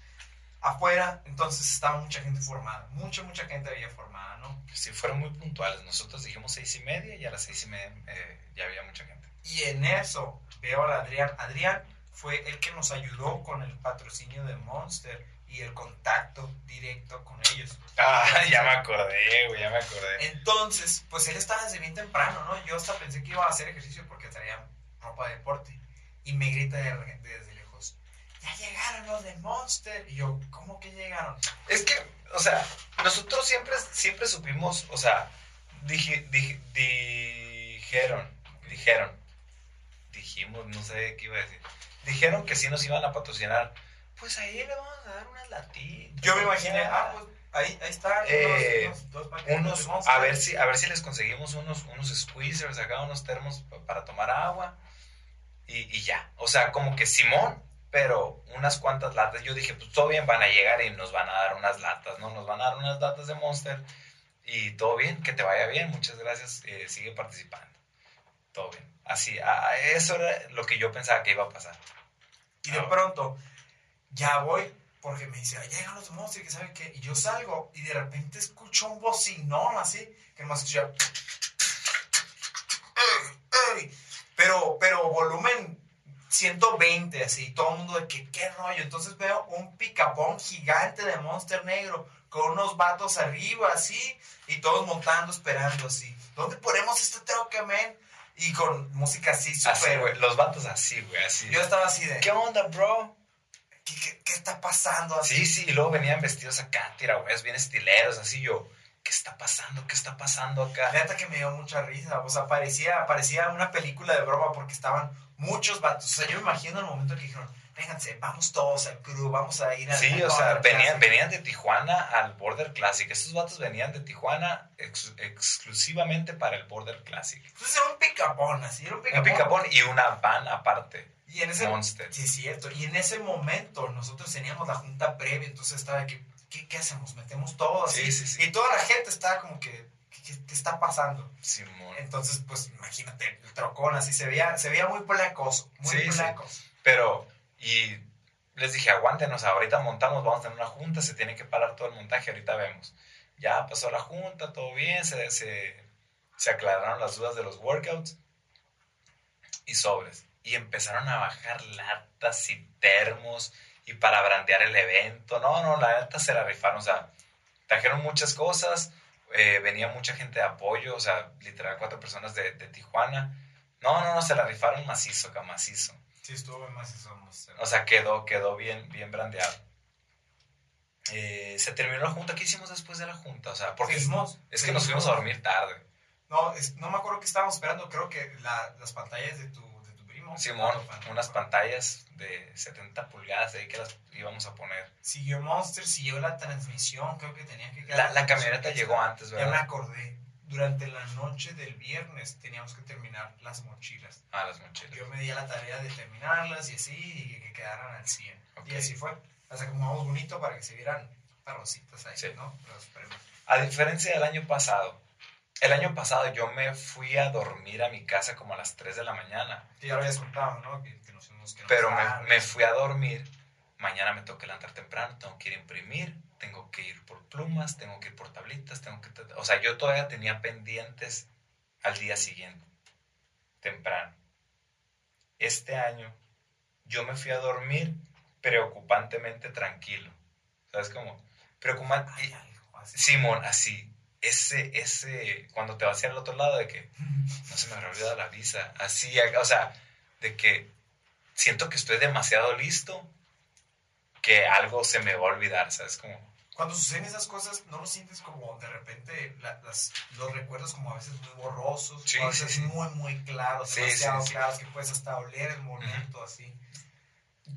Afuera, entonces estaba mucha gente formada, mucha, mucha gente había formada, ¿no? Sí, fueron muy puntuales. Nosotros dijimos seis y media y a las seis y media eh, ya había mucha gente. Y en eso veo a Adrián. Adrián fue el que nos ayudó con el patrocinio de Monster y el contacto directo con ellos. Ah, ya me acordé, güey, ya me acordé. Entonces, pues él estaba desde bien temprano, ¿no? Yo hasta pensé que iba a hacer ejercicio porque traía ropa de deporte. Y me grita de- desde ya llegaron los de Monster. Y yo, ¿cómo que llegaron? Es que, o sea, nosotros siempre, siempre supimos, o sea, dije, dije- dijeron, dijeron, dijimos, no sé qué iba a decir, dijeron que sí nos iban a patrocinar, pues ahí le vamos a dar unas latitas. Yo me imaginé, ah, pues ahí, ahí están Eh, unos, unos- dos paquetes unos, de Monster. a ver si, a ver si les conseguimos unos, unos squeezers acá, unos termos pa- para tomar agua y, y ya. O sea, como que Simón, pero unas cuantas latas. Yo dije, pues todo bien, van a llegar y nos van a dar unas latas, ¿no? Nos van a dar unas latas de Monster y todo bien, que te vaya bien, muchas gracias, eh, sigue participando. Todo bien. Así, a- a- eso era lo que yo pensaba que iba a pasar. Y de Ah. pronto, ya voy, porque me dice, "Ah, llegan los monstruos, que sabe qué. Y yo salgo y de repente escucho un bocinón así, que nomás escucha. Pero, pero volumen 120, así, todo el mundo de que, qué rollo. Entonces veo un picapón gigante de monster negro con unos vatos arriba, así, y todos montando, esperando, así. ¿Dónde ponemos este troque, men? Y con música así, Así, súper. güey, los vatos así, güey, así. Yo estaba así de, ¿Qué onda, bro? ¿qué, qué, qué está pasando? Así, Sí, sí, y luego venían vestidos acá, tirahues, bien estileros, así yo, ¿qué está pasando? ¿Qué está pasando acá? Neta que me dio mucha risa. O sea, parecía, parecía una película de broma porque estaban muchos vatos. O sea, yo me imagino el momento que dijeron, vénganse, vamos todos al crew, vamos a ir a... Sí, o sea, venían, Classic". venían de Tijuana al Border Classic. Estos vatos venían de Tijuana ex- exclusivamente para el Border Classic. Entonces era un picapón, así, era un Un picapón. picapón y una van aparte, Y en ese... Monster. Sí, es cierto. Y en ese momento nosotros teníamos la junta previa, entonces estaba que, ¿qué, qué hacemos? ¿Metemos todo así? Sí, sí. Y toda la gente estaba como que, ¿qué, qué- está pasando? Simón. Entonces, pues imagínate, el trocón así, se veía, se veía muy placoso, muy placoso. Pero, y les dije, aguántenos, ahorita montamos, vamos a tener una junta, se tiene que parar todo el montaje, ahorita vemos. Ya pasó la junta, todo bien, se, se, se aclararon las dudas de los workouts y sobres. Y empezaron a bajar latas y termos y para brandear el evento. No, no, la neta se la rifaron. O sea, trajeron muchas cosas. eh, venía mucha gente de apoyo. O sea, literal, cuatro personas de, de Tijuana. No, no, no, se la rifaron macizo, acá, macizo. Sí, estuvo bien más eso. O sea, quedó, quedó bien, bien brandeado. Eh, se terminó la junta. ¿Qué hicimos después de la junta? O sea, porque es, Seguimos, es que nos fuimos a dormir tarde. No, es- no me acuerdo que estábamos esperando. Creo que la- las pantallas de tu. Simón, unas pantallas de 70 pulgadas ahí que las íbamos a poner. Siguió Monster, siguió la transmisión. Creo que tenía que La, la camioneta llegó antes, Ya me ¿verdad? acordé. Durante la noche del viernes teníamos que terminar las mochilas. Ah, las mochilas. Yo me di a la tarea de terminarlas y así, y que quedaran al 100. Ok. Y así fue. Las acomodamos bonito para que se vieran parrositas ahí, Sí. ¿no? Los. A diferencia del año pasado, el año pasado yo me fui a dormir a mi casa como a las 3 de la mañana. Que ya lo habías contado, ¿no? Que, que nos fuimos que nos Pero me, fui a dormir. Mañana me tengo que levantar temprano, tengo que ir a imprimir, tengo que ir por plumas, tengo que ir por tablitas, tengo que... O sea, yo todavía tenía pendientes al día siguiente, temprano. Este año yo me fui a dormir preocupantemente tranquilo. ¿Sabes cómo? Preocupante... Simón, así, ese, ese, cuando te vas hacia el otro lado de que no se me habrá olvidado la visa, así, o sea, de que siento que estoy demasiado listo, que algo se me va a olvidar, ¿sabes? Como, Cuando suceden esas cosas, ¿no lo sientes como de repente la- las, los recuerdos como a veces muy borrosos? Sí, o a veces sí, muy, muy claros, Sí, demasiado claros, que puedes hasta oler el momento así.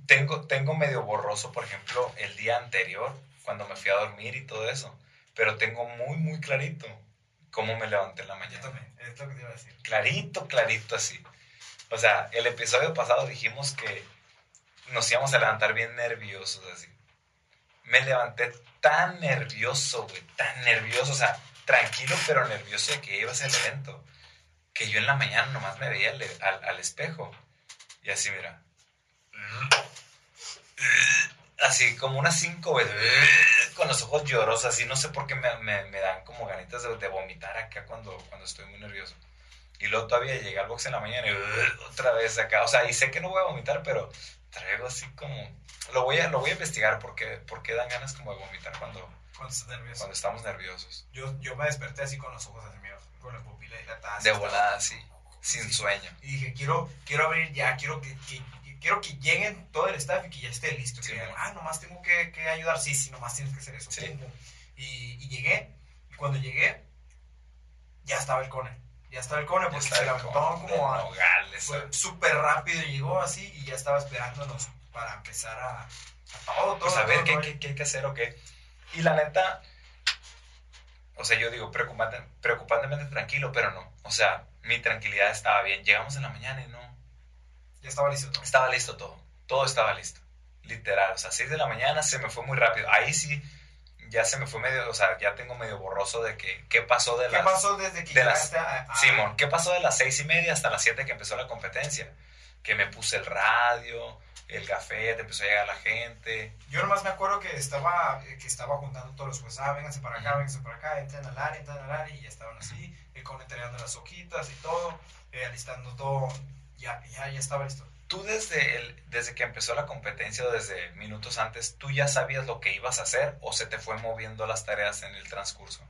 tengo, tengo medio borroso, por ejemplo, el día anterior, cuando me fui a dormir y todo eso, pero tengo muy, muy clarito cómo me levanté en la Yo mañana. también, es lo que te iba a decir. clarito, clarito así. O sea, el episodio pasado dijimos que nos íbamos a levantar bien nerviosos así. Me levanté tan nervioso, güey, tan nervioso, o sea, tranquilo pero nervioso de que iba a ser el evento, que yo en la mañana nomás me veía al, al- al espejo y así, mira. Así como unas cinco veces, con los ojos llorosos, así, no sé por qué me, me- me dan como ganitas de, de vomitar acá cuando, cuando estoy muy nervioso. Y luego todavía llegué al box en la mañana y otra vez acá. O sea, y sé que no voy a vomitar, pero traigo así como... Lo voy a, lo voy a investigar porque, porque dan ganas como de vomitar cuando, Cuando estás nervioso. cuando estamos nerviosos. Yo, yo me desperté así con los ojos así, mira, con la pupila dilatada. De volada, así, sin Sí. sueño. Y dije, quiero, quiero abrir ya, quiero que, que- quiero que lleguen todo el staff y que ya esté listo. Que Sí, digan, ¿no? ah, nomás tengo que, que ayudar. Sí, sí, nomás tienes que hacer eso. Sí. Y, y llegué, y cuando llegué, ya estaba el cone. Ya estaba el cone porque se levantó como a, Nogales, fue súper rápido, llegó así y ya estaba esperándonos para empezar a, a todo, todo. pues a ver todo, qué, todo. qué- qué hay que hacer o qué. Y la neta, o sea, yo digo preocupante, preocupantemente tranquilo, pero no. O sea, mi tranquilidad estaba bien. Llegamos en la mañana y no. Ya estaba listo todo. Estaba listo todo. Todo estaba listo. Literal. O sea, 6 de la mañana se me fue muy rápido. Ahí sí, ya se me fue medio, o sea, ya tengo medio borroso de que, ¿qué pasó de ¿Qué las... pasó desde que de las- a, a- Simón, ¿qué pasó de las seis y media hasta las 7 que empezó la competencia? Que me puse el radio, el café, te empezó a llegar la gente. Yo nomás me acuerdo que estaba, que estaba juntando todos los jueces, ah, vénganse para acá, vénganse para acá, entren al área, entren al área, y ya estaban así, el con entregando las hojitas y todo, eh, alistando todo, ya, ya, ya estaba listo. Tú desde, el, desde que empezó la competencia o desde minutos antes, ¿tú ya sabías lo que ibas a hacer o se te fue moviendo las tareas en el transcurso?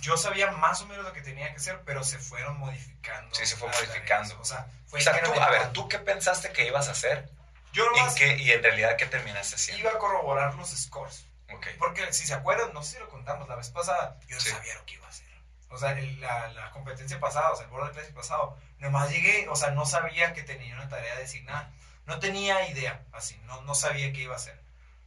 Yo sabía más o menos lo que tenía que hacer, pero se fueron modificando. Sí, se fue modificando. tareas. O sea, fue O sea, tú, a ver. ¿tú qué pensaste que ibas a hacer Yo y, nomás qué, y en realidad qué terminaste haciendo? iba a corroborar los scores. Porque si se acuerdan, no sé si lo contamos la vez pasada, yo no Sí. sabía lo que iba a hacer. O sea, el- la, la competencia pasada, o sea, el Border Classic pasado, nomás llegué, o sea, no sabía que tenía una tarea designada. No tenía idea, así, no, no sabía qué iba a hacer.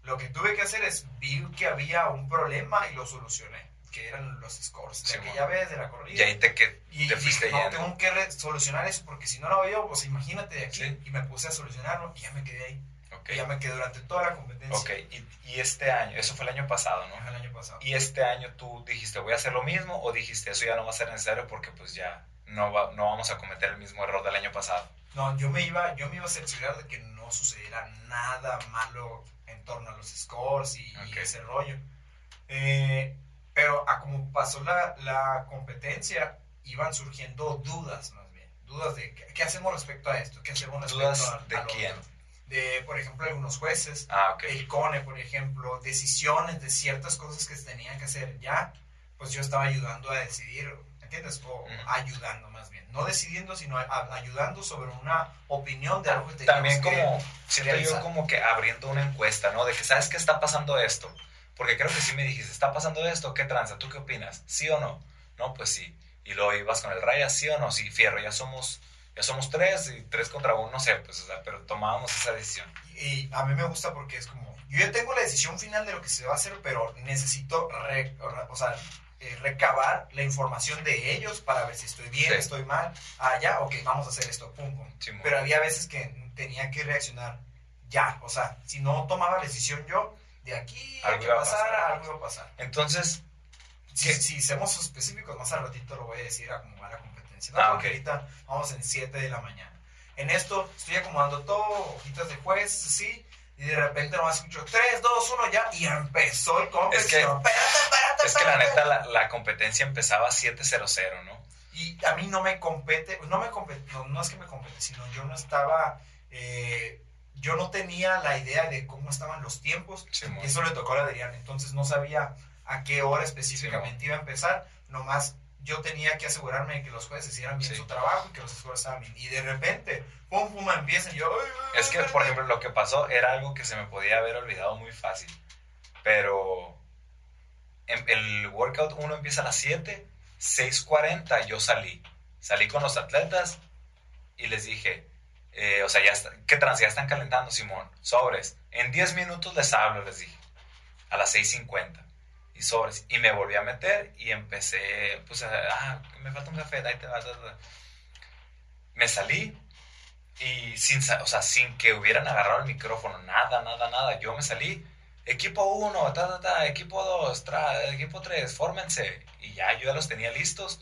Lo que tuve que hacer es, vi que había un problema y lo solucioné, que eran los scores de Sí, aquella vez, de la corrida. Y ahí te, que, Y te fuiste no, yendo. tengo que solucionar eso, porque si no lo veo, pues imagínate de aquí. Sí. Y me puse a solucionarlo y ya me quedé ahí. Ok. Y ya me quedé durante toda la competencia. Ok, y, y este año, eso fue el año pasado, ¿no? El año pasado. Y este año tú dijiste, voy a hacer lo mismo, o dijiste, eso ya no va a ser necesario porque pues ya no, va, no vamos a cometer el mismo error del año pasado. No, yo me iba, yo me iba a cerciorar de que no sucediera nada malo en torno a los scores y, y Ok. ese rollo. Eh, pero a como pasó la, la competencia iban surgiendo dudas más bien. Dudas de qué, qué hacemos respecto a esto, qué hacemos respecto ¿Dudas a, de a lo quién? otro. De, por ejemplo, algunos jueces, Ah, el CONE, por ejemplo, decisiones de ciertas cosas que se tenían que hacer ya, pues yo estaba ayudando a decidir, ¿entiendes? O Ujú. ayudando más bien. No decidiendo, sino a- a- ayudando sobre una opinión de algo que También como, siento yo como que abriendo una encuesta, ¿no? De que, ¿sabes qué está pasando esto? Porque creo que sí me dijiste, ¿está pasando esto? ¿Qué tranza? ¿Tú qué opinas? ¿Sí o no? No, pues sí. Y luego ibas con el Raya, ¿sí o no? Sí, fierro, ya somos, ya somos tres y tres contra uno, no sé, pues, o sea, pero tomábamos esa decisión. Y a mí me gusta porque es como, yo ya tengo la decisión final de lo que se va a hacer, pero necesito re- o sea, eh, recabar la información de ellos para ver si estoy bien, Sí. estoy mal. Ah, ya, ok, vamos a hacer esto, pum, pum. Simón. Pero había veces que tenía que reaccionar ya, o sea, si no tomaba la decisión yo, de aquí a Algo a pasara, pasar. algo iba a pasar. Entonces, Si, si somos específicos, más al ratito lo voy a decir a cómo va la competencia. ¿no? Ah, Porque ahorita vamos en 7 de la mañana. En esto estoy acomodando todo, hojitas de juez, así, y de repente nomás escucho 3, 2, 1 ya, y empezó el competición. Es que- espérate, espérate, es que la neta, la, la competencia empezaba 7-0-0, ¿no? Y a mí no me compete, no me compete, no, no es que me compete, sino yo no estaba, eh, yo no tenía la idea de cómo estaban los tiempos, Simón. y eso le tocó a Adrián, entonces no sabía a qué hora específicamente iba a empezar, nomás yo tenía que asegurarme de que los jueces hicieran bien Sí. su trabajo y que los estaban bien. Y de repente, pum, pum, empiezan yo... "Ay, ay, Es que, por ay". ejemplo, lo que pasó era algo que se me podía haber olvidado muy fácil. Pero en- el workout 1 empieza a las 7, 6.40 yo salí. Salí con los atletas y les dije, eh, o sea, ya está, ¿qué trans? Ya están calentando, Simón. Sobres. En 10 minutos les hablo, les dije. A las 6.50. Y sobres. Y me volví a meter y empecé, pues, ah, me falta un café, ahí te vas. vas, vas". Me salí y sin, o sea, sin que hubieran agarrado el micrófono, nada, nada, nada. Yo me salí, equipo 1, ta, ta, ta, equipo 2, equipo 3, fórmense. Y ya yo ya los tenía listos.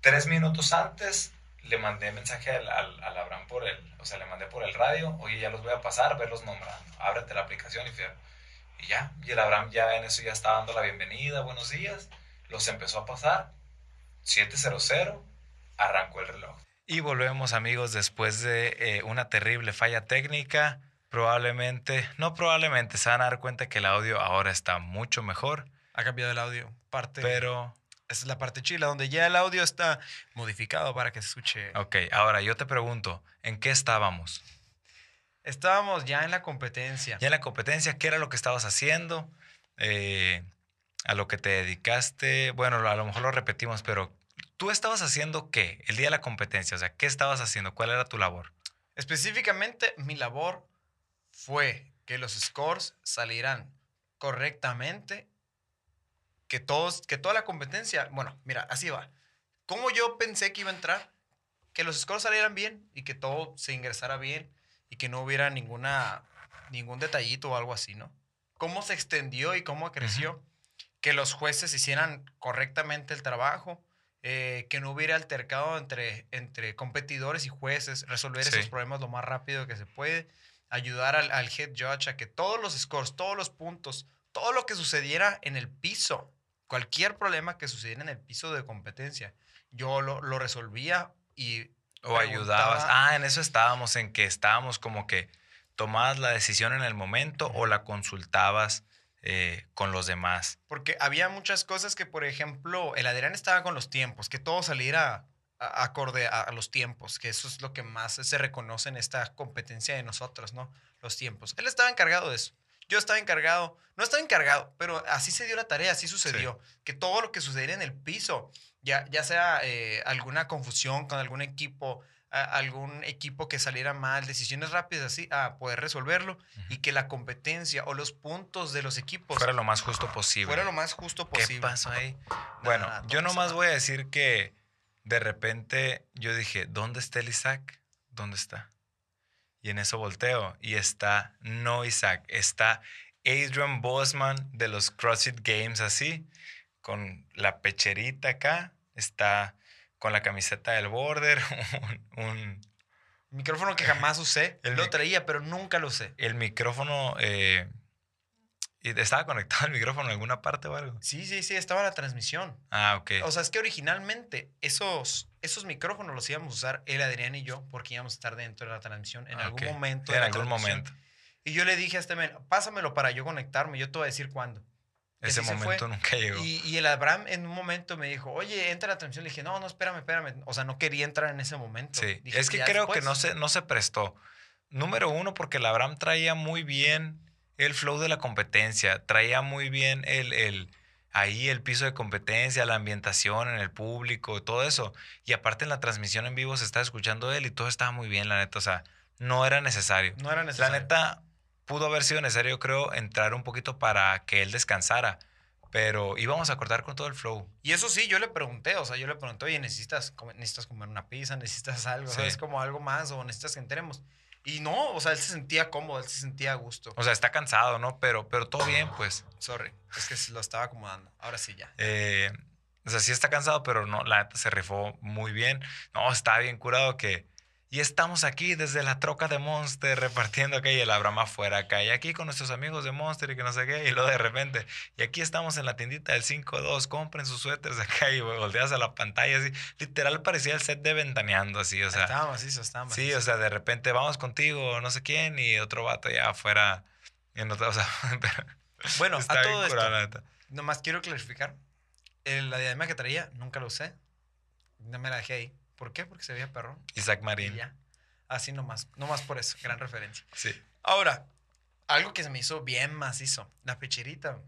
Tres minutos antes le mandé mensaje al, al, al Abraham por el, o sea, le mandé por el radio, oye, ya los voy a pasar, verlos nombrando. Ábrete la aplicación y fíjate. Y ya, y el Abraham ya en eso ya estaba dando la bienvenida, buenos días. Los empezó a pasar. 700, arrancó el reloj. Y volvemos amigos después de eh, una terrible falla técnica. Probablemente, no probablemente, se van a dar cuenta que el audio ahora está mucho mejor, Ha cambiado el audio. Parte, pero... Esa es la parte chila, donde ya el audio está modificado para que se escuche. Ok, ahora yo te pregunto, ¿en qué estábamos? Estábamos ya en la competencia. Ya en la competencia, ¿qué era lo que estabas haciendo? Eh, a lo que te dedicaste, bueno, a lo mejor lo repetimos, pero ¿tú estabas haciendo qué? El día de la competencia, o sea, ¿qué estabas haciendo? ¿Cuál era tu labor? Específicamente, mi labor fue que los scores salieran correctamente, que, todos, que toda la competencia, bueno, mira, así va. Como yo pensé que iba a entrar, que los scores salieran bien y que todo se ingresara bien y que no hubiera ninguna, ningún detallito o algo así, ¿no? Cómo se extendió y cómo creció, que los jueces hicieran correctamente el trabajo, eh, que no hubiera altercado entre, entre competidores y jueces, resolver Sí. esos problemas lo más rápido que se puede, ayudar al, al head judge a que todos los scores, todos los puntos, todo lo que sucediera en el piso, cualquier problema que sucediera en el piso de competencia, yo lo, lo resolvía y... O ayudabas. Ah, en eso estábamos, en que estábamos como que tomabas la decisión en el momento o la consultabas eh, con los demás. Porque había muchas cosas que, por ejemplo, el Adrián estaba con los tiempos, que todo saliera a- acorde a, a los tiempos, que eso es lo que más se reconoce en esta competencia de nosotros, ¿no? Los tiempos. Él estaba encargado de eso. Yo estaba encargado, no estaba encargado, pero así se dio la tarea, así sucedió. Que todo lo que sucediera en el piso, ya, ya sea eh, alguna confusión con algún equipo, a- algún equipo que saliera mal, decisiones rápidas así, a poder resolverlo y que la competencia o los puntos de los equipos Fuera lo más justo posible. fuera lo más justo ¿Qué posible. pasó ahí? Bueno, nada, yo nomás voy a decir que de repente yo dije, ¿dónde está el Isaac? ¿Dónde está? Y en eso volteo y está no Isaac, está Adrian Bosman de los CrossFit Games así, con la pecherita acá, está con la camiseta del border, un, un- Micrófono que jamás usé. El lo traía, pero nunca lo usé. el micrófono, eh, ¿Y estaba conectado el micrófono en alguna parte o algo? Sí, sí, sí, estaba la transmisión. Ah, ok. O sea, es que originalmente esos, esos micrófonos los íbamos a usar él, Adrián y yo, porque íbamos a estar dentro de la transmisión en Ah, algún momento. En algún momento. Y yo le dije a este men, pásamelo para yo conectarme, yo te voy a decir cuándo. Ese fue. momento nunca llegó. Y, y el Abraham en un momento me dijo, oye, entra a la transmisión. Le dije, no, no, espérame, espérame. O sea, no quería entrar en ese momento. Sí, Dije, es que "Ya creo después". que no se, no se prestó. Número uno, porque el Abraham traía muy bien el flow de la competencia, traía muy bien el, el, ahí el piso de competencia, la ambientación en el público, todo eso. Y aparte en la transmisión en vivo se estaba escuchando él y todo estaba muy bien, la neta. O sea, no era necesario. No era La necesario. neta, pudo haber sido necesario, yo creo, entrar un poquito para que él descansara. Pero íbamos a cortar con todo el flow. Y eso sí, yo le pregunté, o sea, yo le pregunté, oye, ¿necesitas, comer, necesitas comer una pizza? ¿Necesitas algo? Sí. ¿Sabes? Como algo más o necesitas que entremos. Y no, o sea, él se sentía cómodo, él se sentía a gusto. O sea, está cansado, ¿no? Pero, pero todo bien, pues. Sorry, es que se lo estaba acomodando. Ahora sí, ya. Eh, o sea, sí está cansado, pero no, la neta se rifó muy bien. No, está bien curado que... Y estamos aquí desde la troca de Monster repartiendo acá y el Abraham afuera acá. Y aquí con nuestros amigos de Monster y que no sé qué. Y luego de repente, y aquí estamos en la tiendita del 5-2, compren sus suéteres acá y volteas a la pantalla así. Literal parecía el set de Ventaneando así, o sea. estaba macizo, estaba macizo. Sí, o sea, de repente vamos contigo, no sé quién, y otro vato ya afuera. En otra, o sea, Bueno, está a todo esto, nomás quiero clarificar. el- la diadema que traía, nunca la usé. No me la dejé ahí. ¿Por qué? Porque se veía perrón. Isaac Y Marín. ya. Así nomás. Nomás por eso. Gran referencia. Sí. Ahora, algo que se me hizo bien macizo. La pecherita.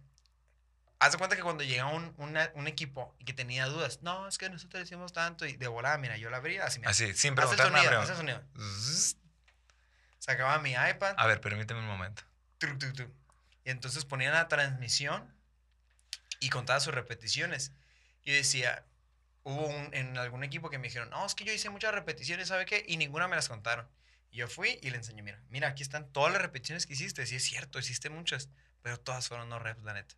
Haz de cuenta que cuando llega un, una- un equipo y que tenía dudas, no, es que nosotros decimos tanto y de volada, mira, yo la abría así, mira. Así, sin Haz el preguntar sonido, el primero. sonido. Sacaba mi iPad. A ver, permíteme un momento. tuc, tuc, tuc, y entonces ponían la transmisión y contaba sus repeticiones. Y decía, hubo un, en algún equipo que me dijeron, no, es que yo hice muchas repeticiones, ¿sabe qué? Y ninguna me las contaron. Y yo fui y le enseñé, mira, mira, aquí están todas las repeticiones que hiciste. Sí, es cierto, hiciste muchas, pero todas fueron no reps, la neta.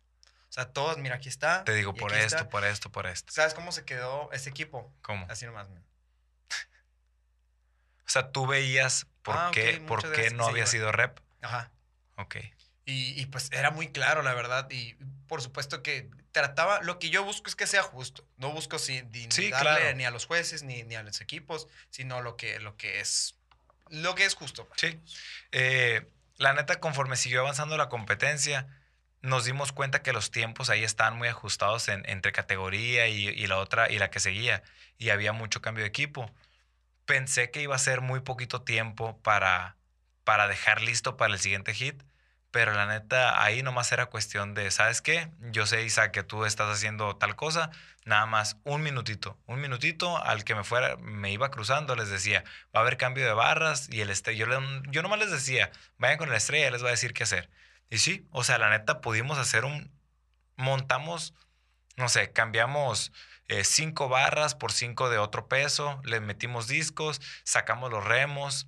O sea, todas, mira, aquí está. Te digo por esto, está. por esto, por esto. ¿Sabes cómo se quedó este equipo? ¿Cómo? Así nomás, mira. O sea, tú veías por Ah, qué, por muchas qué gracias. no Sí, había bueno. sido rep. Ajá. Ok. Y, y, pues era muy claro, la verdad. Y por supuesto que trataba, lo que yo busco es que sea justo. No busco si, ni Sí, darle claro. ni a los jueces ni, ni a los equipos, sino lo que, lo que es lo que es justo. Sí. Eh, la neta, conforme siguió avanzando la competencia, nos dimos cuenta que los tiempos ahí estaban muy ajustados en- entre categoría y, y la otra y la que seguía. Y había mucho cambio de equipo. Pensé que iba a ser muy poquito tiempo para, para dejar listo para el siguiente hit. Pero la neta, ahí nomás era cuestión de, ¿sabes qué? Yo sé, Isa, que tú estás haciendo tal cosa. Nada más un minutito. Un minutito al que me fuera, me iba cruzando, les decía, va a haber cambio de barras y el este, yo, yo nomás les decía, vayan con la estrella, les va a decir qué hacer. Y sí, o sea, la neta pudimos hacer un, montamos, no sé, cambiamos eh, cinco barras por cinco de otro peso, le metimos discos, sacamos los remos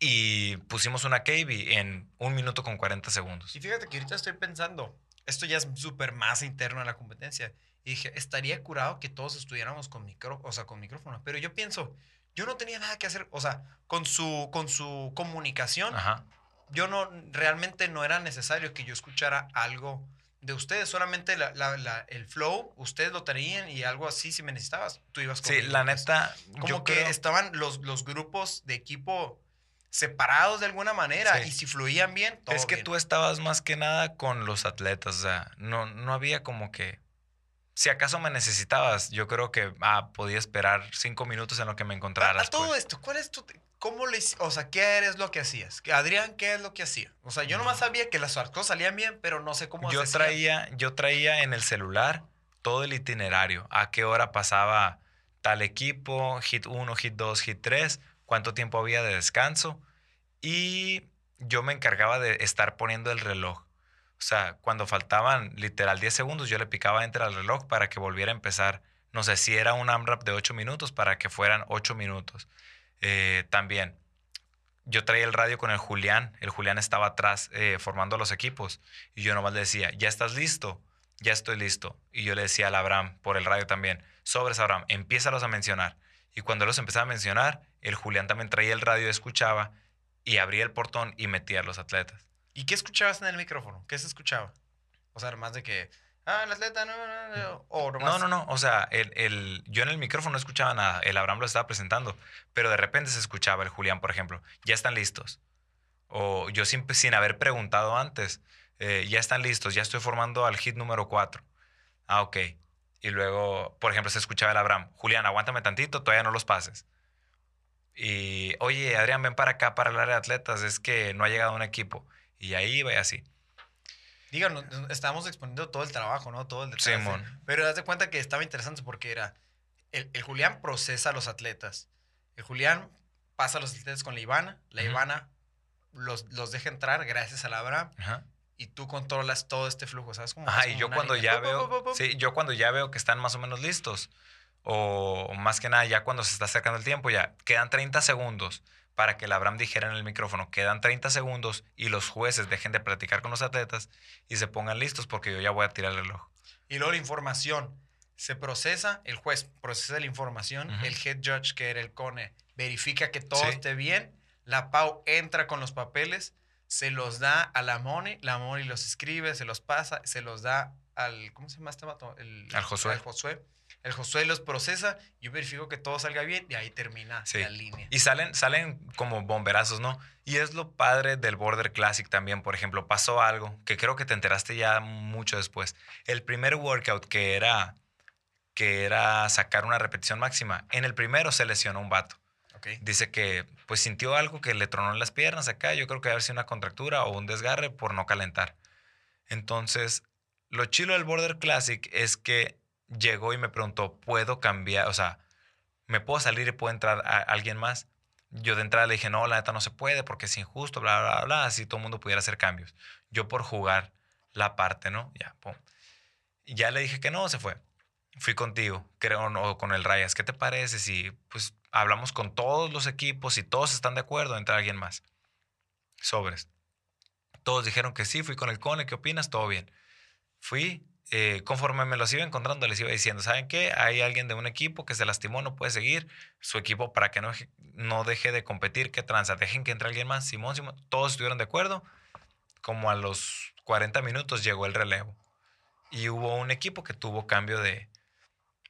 y pusimos una KB en un minuto con 40 segundos. Y fíjate que ahorita estoy pensando, esto ya es súper más interno en la competencia. Y dije, estaría curado que todos estuviéramos con micro, o sea, con micrófono. Pero yo pienso, yo no tenía nada que hacer, o sea, con su, con su comunicación, Ajá. yo no, realmente no era necesario que yo escuchara algo de ustedes, solamente la- la- la- el flow, ustedes lo traían y algo así, si me necesitabas, tú ibas Sí, conmigo, la pues. neta, Como yo que creo- estaban los, los grupos de equipo separados de alguna manera Sí. y si fluían bien, todo es que bien. tú estabas más que nada con los atletas, o sea, no, no había como que... Si acaso me necesitabas, yo creo que ah, podía esperar cinco minutos en lo que me encontraras. A, todo pues. esto, ¿cuál es tu... ¿Cómo le O sea, ¿qué eres lo que hacías? Adrián, ¿qué es lo que hacía? O sea, yo nomás sabía que las cosas salían bien, pero no sé cómo Yo hacían. traía, yo traía en el celular todo el itinerario, a qué hora pasaba tal equipo, hit 1, hit 2, hit 3, cuánto tiempo había de descanso y yo me encargaba de estar poniendo el reloj. O sea, cuando faltaban literal 10 segundos, yo le picaba entre al reloj para que volviera a empezar. No sé si era un AMRAP de 8 minutos para que fueran 8 minutos. Eh, también, yo traía el radio con el Julián. El Julián estaba atrás eh, formando los equipos. Y yo nomás le decía, ¿ya estás listo? Ya estoy listo. Y yo le decía al Abraham, por el radio también, sobres Abraham, empiézalos a mencionar. Y cuando los empezaba a mencionar, el Julián también traía el radio, escuchaba y abría el portón y metía a los atletas. ¿Y qué escuchabas en el micrófono? ¿Qué se escuchaba? O sea, más de que, ah, el atleta, no, no, no, o nomás- No, no, no. O sea, el, el- yo en el micrófono no escuchaba nada. El Abraham lo estaba presentando. Pero de repente se escuchaba el Julián, por ejemplo. Ya están listos. O yo sin, sin haber preguntado antes. eh, ya están listos. Ya estoy formando al hit número 4. Ah, ok. Y luego, por ejemplo, se escuchaba el Abraham. Julián, aguántame tantito, todavía no los pases. Y, oye, Adrián, ven para acá para área de atletas. Es que no ha llegado un equipo. Y ahí va así. Díganos, estamos exponiendo todo el trabajo, ¿no? Todo el detrás de- Simón. Pero haz de cuenta que estaba interesante porque era. El, el Julián procesa a los atletas. El Julián pasa a los atletas con la Ivana. La Ujú. Ivana los, los deja entrar gracias a la Abraham. Ajá. Y tú controlas todo este flujo, ¿sabes? Como, Ajá, y yo cuando línea. ya veo, sí, yo cuando ya veo que están más o menos listos, o más que nada ya cuando se está acercando el tiempo, ya quedan 30 segundos para que el Abraham dijera en el micrófono, quedan 30 segundos y los jueces dejen de platicar con los atletas y se pongan listos porque yo ya voy a tirar el reloj. Y luego la información se procesa, el juez procesa la información, el head judge, que era el CONE, verifica que todo Sí. esté bien, la PAU entra con los papeles, se los da a la Moni, la Moni los escribe, se los pasa, se los da al, ¿cómo se llama este vato? El, Al Josué. Al Josué. El Josué los procesa, yo verifico que todo salga bien y ahí termina Sí. la línea. Y salen, salen como bomberazos, ¿no? Y es lo padre del Border Classic también. Por ejemplo, pasó algo que creo que te enteraste ya mucho después. El primer workout que era, que era sacar una repetición máxima, en el primero se lesionó un vato. Ok. Dice que pues sintió algo que le tronó en las piernas acá. Yo creo que haber sido una contractura o un desgarre por no calentar. Entonces, lo chilo del Border Classic es que llegó y me preguntó, ¿puedo cambiar? O sea, ¿me puedo salir y puede entrar a- alguien más? Yo de entrada le dije, no, la neta no se puede porque es injusto, bla, bla, bla, así todo el mundo pudiera hacer cambios. Yo por jugar la parte, ¿no? Ya, pum. Ya le dije que no, se fue. Fui contigo, creo, o con el Rayas. ¿Qué te parece si, pues, hablamos con todos los equipos y todos están de acuerdo, entra alguien más? Sobres. Todos dijeron que sí, fui con el Cone, ¿qué opinas? Todo bien. Fui, eh, conforme me los iba encontrando, les iba diciendo, ¿saben qué? Hay alguien de un equipo que se lastimó, no puede seguir. Su equipo para que no, no deje de competir, ¿qué tranza? Dejen que entre alguien más. Simón, Simón, todos estuvieron de acuerdo. Como a los 40 minutos llegó el relevo. Y hubo un equipo que tuvo cambio de,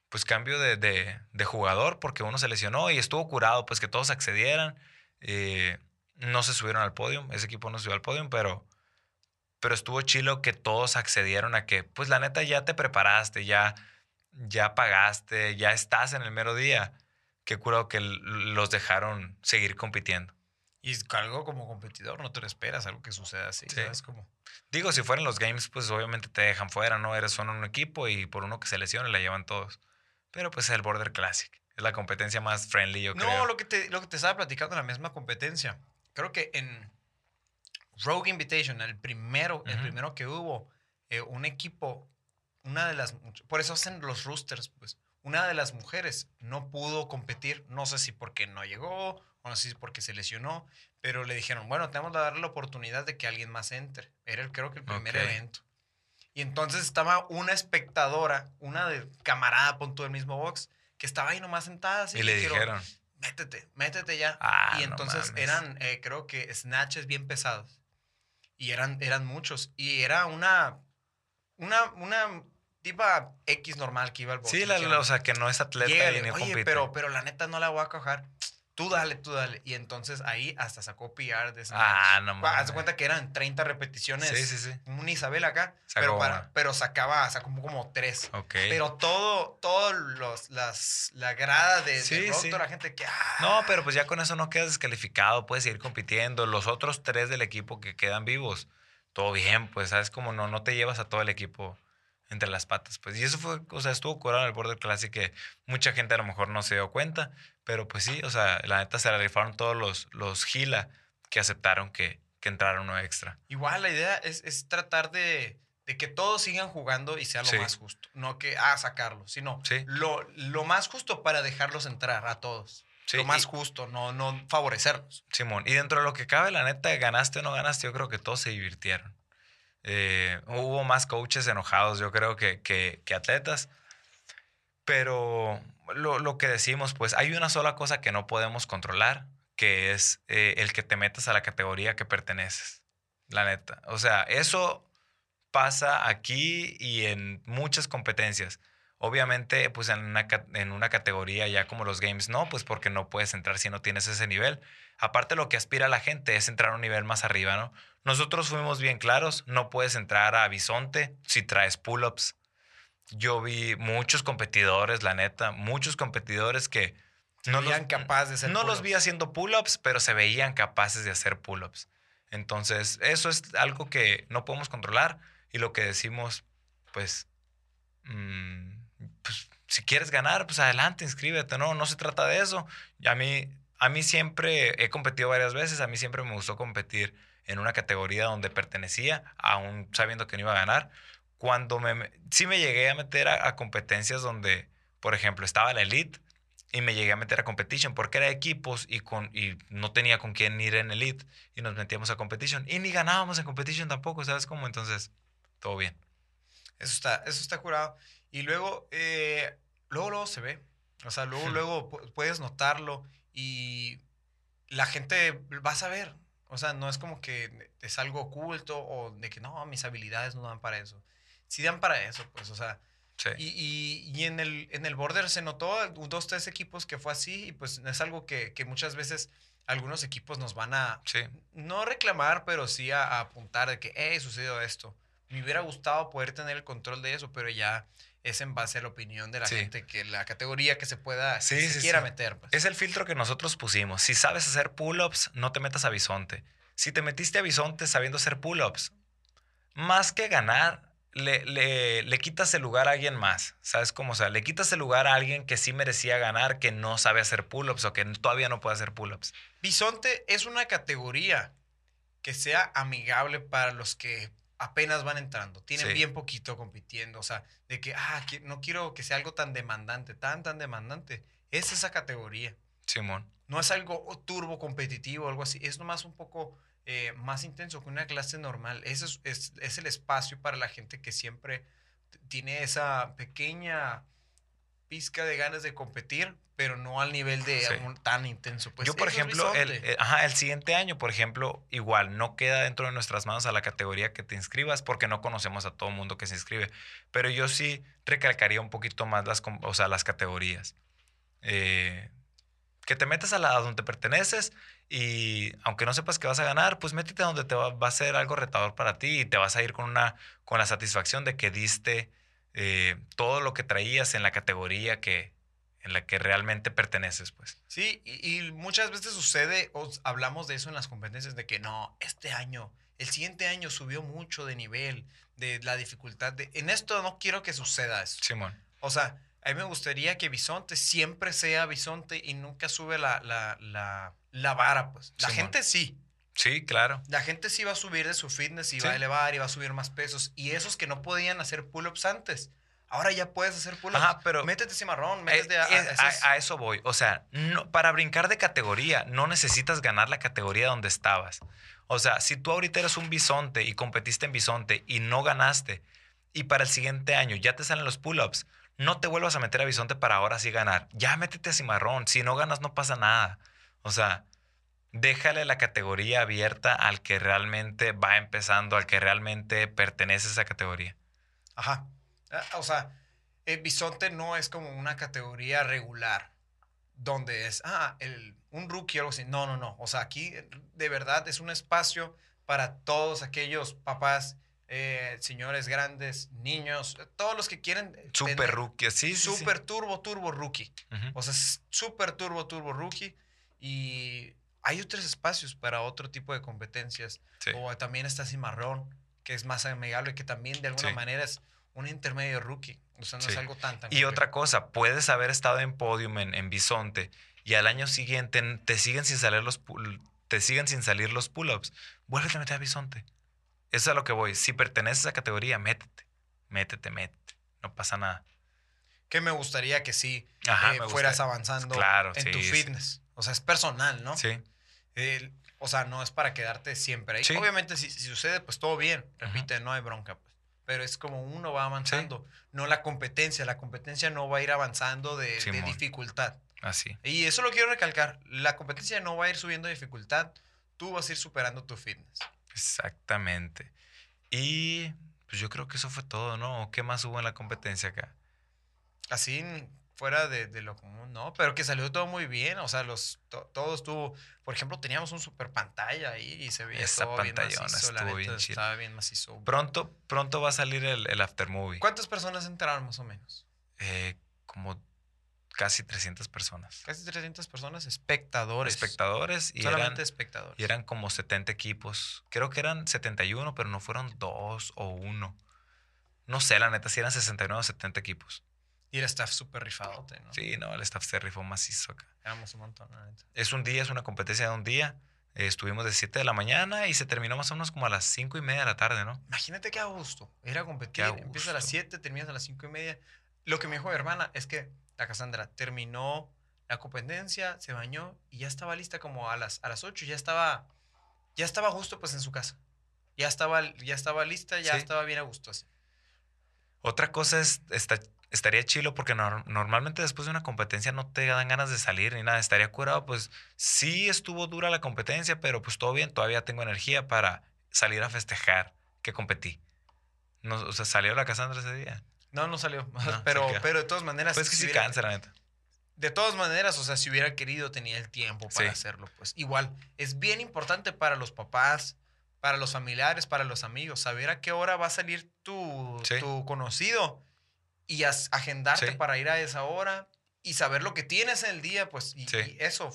pues cambio de, de- de jugador porque uno se lesionó y estuvo curado, pues que todos accedieran. Eh, no se subieron al podio, ese equipo no subió al podio, pero, pero estuvo chilo que todos accedieron a que, pues la neta ya te preparaste, ya, ya pagaste, ya estás en el mero día. Qué curado que los dejaron seguir compitiendo. Y algo como competidor, no te lo esperas, algo que suceda así, Sí. ¿sabes? Como... Digo, si fueran los games, pues obviamente te dejan fuera, ¿no? Eres solo un equipo y por uno que se lesione la llevan todos. Pero pues es el Border Classic. Es la competencia más friendly, yo No, creo. lo que, te, lo que te estaba platicando la misma competencia. Creo que en Rogue Invitation, el primero, el Ujú. primero que hubo, eh, un equipo, una de las, por eso hacen los roosters, pues, una de las mujeres no pudo competir, no sé si porque no llegó, o no sé si porque se lesionó, pero le dijeron, bueno, tenemos que darle la oportunidad de que alguien más entre. Era el- creo que el primer Ok. evento. Y entonces estaba una espectadora, una de camarada, punto del mismo box, que estaba ahí nomás sentada. Así, y le dijeron, dijeron, métete, métete ya. ah, y no entonces mames". eran, eh, creo que snatches bien pesados. Y eran, eran muchos. Y era una, una, una tipa X normal que iba al box. Sí, y la- o sea, que no es atleta "Llégale, y ni Oye, compite. pero, pero la neta no la voy a cojar. Tú dale, tú dale. Y entonces ahí hasta sacó PR de snatch. Ah, no Haz mames. de cuenta que eran 30 repeticiones. Sí, sí, sí. Como una Isabel acá. Sacó Pero, para, pero sacaba, sacó como tres. Ok. Pero todo, todo los, las, la grada de, de Sí, rock, sí. toda la gente que... ah, No, pero pues ya con eso no quedas descalificado, puedes seguir compitiendo. Los otros tres del equipo que quedan vivos, todo bien, pues, ¿sabes? Como no, no te llevas a todo el equipo entre las patas, pues. Y eso fue, o sea, estuvo curado en el Border Classic que mucha gente a lo mejor no se dio cuenta, pero pues sí, o sea, la neta se la rifaron todos los, los Gila que aceptaron que, que entrara uno extra. Igual la idea es, es tratar de, de que todos sigan jugando y sea lo Sí. más justo. No que, ah, sacarlos, sino Sí. lo, lo más justo para dejarlos entrar a todos. Sí, lo más y- justo, no, no favorecerlos. Simón, y dentro de lo que cabe, la neta, ganaste o no ganaste, yo creo que todos se divirtieron. Eh, hubo más coaches enojados, yo creo, que, que, atletas. Pero lo, lo que decimos, pues hay una sola cosa que no podemos controlar, que es eh, el que te metas a la categoría que perteneces. La neta. O sea, eso pasa aquí y en muchas competencias. Obviamente, pues en una, en una categoría ya como los games, no, pues porque no puedes entrar si no tienes ese nivel. Aparte, lo que aspira la gente es entrar a un nivel más arriba, ¿no? Nosotros fuimos bien claros, no puedes entrar a Bisonte si traes pull-ups. Yo vi muchos competidores, la neta, muchos competidores que No los- capaces de hacer no los vi haciendo pull-ups, pero se veían capaces de hacer pull-ups. Entonces, eso es algo que no podemos controlar y lo que decimos, pues, mm, pues, si quieres ganar, pues adelante, inscríbete, no, no se trata de eso. Y a mí, a mí siempre he competido varias veces, a mí siempre me gustó competir en una categoría donde pertenecía, aún sabiendo que no iba a ganar. Cuando me, sí me llegué a meter a, a competencias donde, por ejemplo, estaba la elite y me llegué a meter a competition porque era equipos y, con, y no tenía con quién ir en elite y nos metíamos a competition y ni ganábamos en competition tampoco, ¿sabes cómo? Entonces, todo bien. Eso está, eso está curado. Y luego, eh, luego, luego se ve. O sea, luego, luego pu- puedes notarlo y la gente va a saber. O sea, no es como que es algo oculto o de que no, mis habilidades no dan para eso. Sí dan para eso, pues, o sea. Sí. Y, y- y en, el, en el border se notó dos, tres equipos que fue así y pues es algo que, que muchas veces algunos equipos nos van a, sí. no reclamar, pero sí a, a apuntar de que, hey, sucedió esto. Me hubiera gustado poder tener el control de eso, pero ya es en base a la opinión de la Sí. gente, que la categoría que se pueda, Sí, que sí, se quiera meter. pues. Es el filtro que nosotros pusimos. Si sabes hacer pull-ups, no te metas a bisonte. Si te metiste a bisonte sabiendo hacer pull-ups, más que ganar, le, le- le quitas el lugar a alguien más. ¿Sabes cómo? O sea, le quitas el lugar a alguien que sí merecía ganar, que no sabe hacer pull-ups o que todavía no puede hacer pull-ups. Bisonte es una categoría que sea amigable para los que apenas van entrando. Tienen Sí. bien poquito compitiendo. O sea, de que, ah, no quiero que sea algo tan demandante, tan, tan demandante. Es esa categoría. Simón. No es algo turbo competitivo o algo así. Es nomás un poco eh, más intenso que una clase normal. Ese es, es- es el espacio para la gente que siempre tiene esa pequeña pizca de ganas de competir, pero no al nivel de Sí. un tan intenso. Pues Yo, por ejemplo, el, eh, ajá, el siguiente año, por ejemplo, igual no queda dentro de nuestras manos a la categoría que te inscribas porque no conocemos a todo mundo que se inscribe. Pero yo sí recalcaría un poquito más las, o sea, las categorías. Eh, que te metas a la a donde perteneces y aunque no sepas que vas a ganar, pues métete a donde te va, va a ser algo retador para ti y te vas a ir con, una, con la satisfacción de que diste eh, todo lo que traías en la categoría que, en la que realmente perteneces, pues. Sí, y, y muchas veces sucede, o hablamos de eso en las competencias, de que no, este año, el siguiente año subió mucho de nivel, de la dificultad. De, en esto no quiero que suceda eso. Simón. O sea, a mí me gustaría que Bisonte siempre sea Bisonte y nunca sube la, la, la, la vara, pues. La Simón. gente sí. Sí, claro. La gente sí va a subir de su fitness y Sí. va a elevar y va a subir más pesos. Y esos que no podían hacer pull-ups antes, ahora ya puedes hacer pull-ups. Ajá, pero Métete cimarrón, eh, métete a, a eh, a- a eso voy. O sea, no, para brincar de categoría no necesitas ganar la categoría donde estabas. O sea, si tú ahorita eres un bisonte y competiste en bisonte y no ganaste, y para el siguiente año ya te salen los pull-ups, no te vuelvas a meter a bisonte para ahora sí ganar. Ya métete a cimarrón. Si no ganas, no pasa nada. O sea, déjale la categoría abierta al que realmente va empezando, al que realmente pertenece a esa categoría. Ajá. Ah, O sea, el bisonte no es como una categoría regular donde es, ah, el, un rookie o algo así. No, no, no. O sea, aquí de verdad es un espacio para todos aquellos papás, eh, señores grandes, niños, eh, todos los que quieren. Super rookie. Sí, sí, sí. Super turbo, turbo rookie. O sea, es súper turbo, turbo rookie. Y hay otros espacios para otro tipo de competencias. Sí. O también está Cimarrón, que es más amigable, que también de alguna Sí. manera es un intermedio rookie. O sea, no Sí. es algo tan, tan Y otra cosa, puedes haber estado en podium en, en Bisonte y al año siguiente te siguen sin salir los te siguen sin salir los pull-ups. Vuélvete a meter a Bisonte. Eso es a lo que voy. Si perteneces a esa categoría, métete. Métete, métete. No pasa nada. Que me gustaría que sí Ajá, eh, me fueras avanzando Claro, en tu fitness. O sea, es personal, ¿no? Sí, El- o sea, no es para quedarte siempre ahí. Sí. Obviamente, si, si sucede, pues todo bien. Repite, no hay bronca. Pues. Pero es como uno va avanzando, no la competencia. La competencia no va a ir avanzando de, de dificultad. así. Y eso lo quiero recalcar. La competencia no va a ir subiendo de dificultad. Tú vas a ir superando tu fitness. Exactamente. Y pues yo creo que eso fue todo, ¿no? ¿Qué más hubo en la competencia acá? Así fuera de, de lo común, ¿no? Pero que salió todo muy bien, o sea, los, to- todo estuvo, por ejemplo, teníamos un super pantalla ahí y se veía Esa todo bien macizo, estuvo bien estaba bien macizo. Pronto, pronto va a salir el, el aftermovie. ¿Cuántas personas entraron más o menos? Eh, como casi 300 personas. Casi 300 personas, espectadores. Espectadores y eran, Solamente espectadores. y eran como 70 equipos. Creo que eran 71, pero no fueron dos o uno. No sé, la neta, si eran 69 o 70 equipos. Y el staff súper rifadote, ¿no? Sí, no, el staff se rifó macizo acá. Éramos un montón, neta. Es un día, es una competencia de un día. Eh, estuvimos de 7 de la mañana y se terminó más o menos como a las 5 y media de la tarde, ¿no? Imagínate qué a gusto. Ir a competir, a empiezas a las gusto. 7, terminas a las 5 y media. Lo que me dijo mi hermana es que la Cassandra terminó la competencia, se bañó y ya estaba lista como a las, a las 8. Ya estaba, ya estaba a gusto pues en su casa. Ya estaba, ya estaba lista, ya Sí. estaba bien a gusto. así. Otra cosa es, está, estaría chilo porque nor- normalmente después de una competencia no te dan ganas de salir ni nada. Estaría curado, pues sí estuvo dura la competencia, pero pues todo bien, todavía tengo energía para salir a festejar que competí. No, o sea, salió la Cassandra ese día. No, no salió. No, pero, pero de todas maneras. Pues es que si sí hubiera- cansa, la neta. De todas maneras, o sea, si hubiera querido, tenía el tiempo para Sí. hacerlo. Pues igual, es bien importante para los papás, para los familiares, para los amigos, saber a qué hora va a salir tu, Sí. tu conocido y as- agendarte Sí. para ir a esa hora y saber lo que tienes en el día, pues, y, Sí. y eso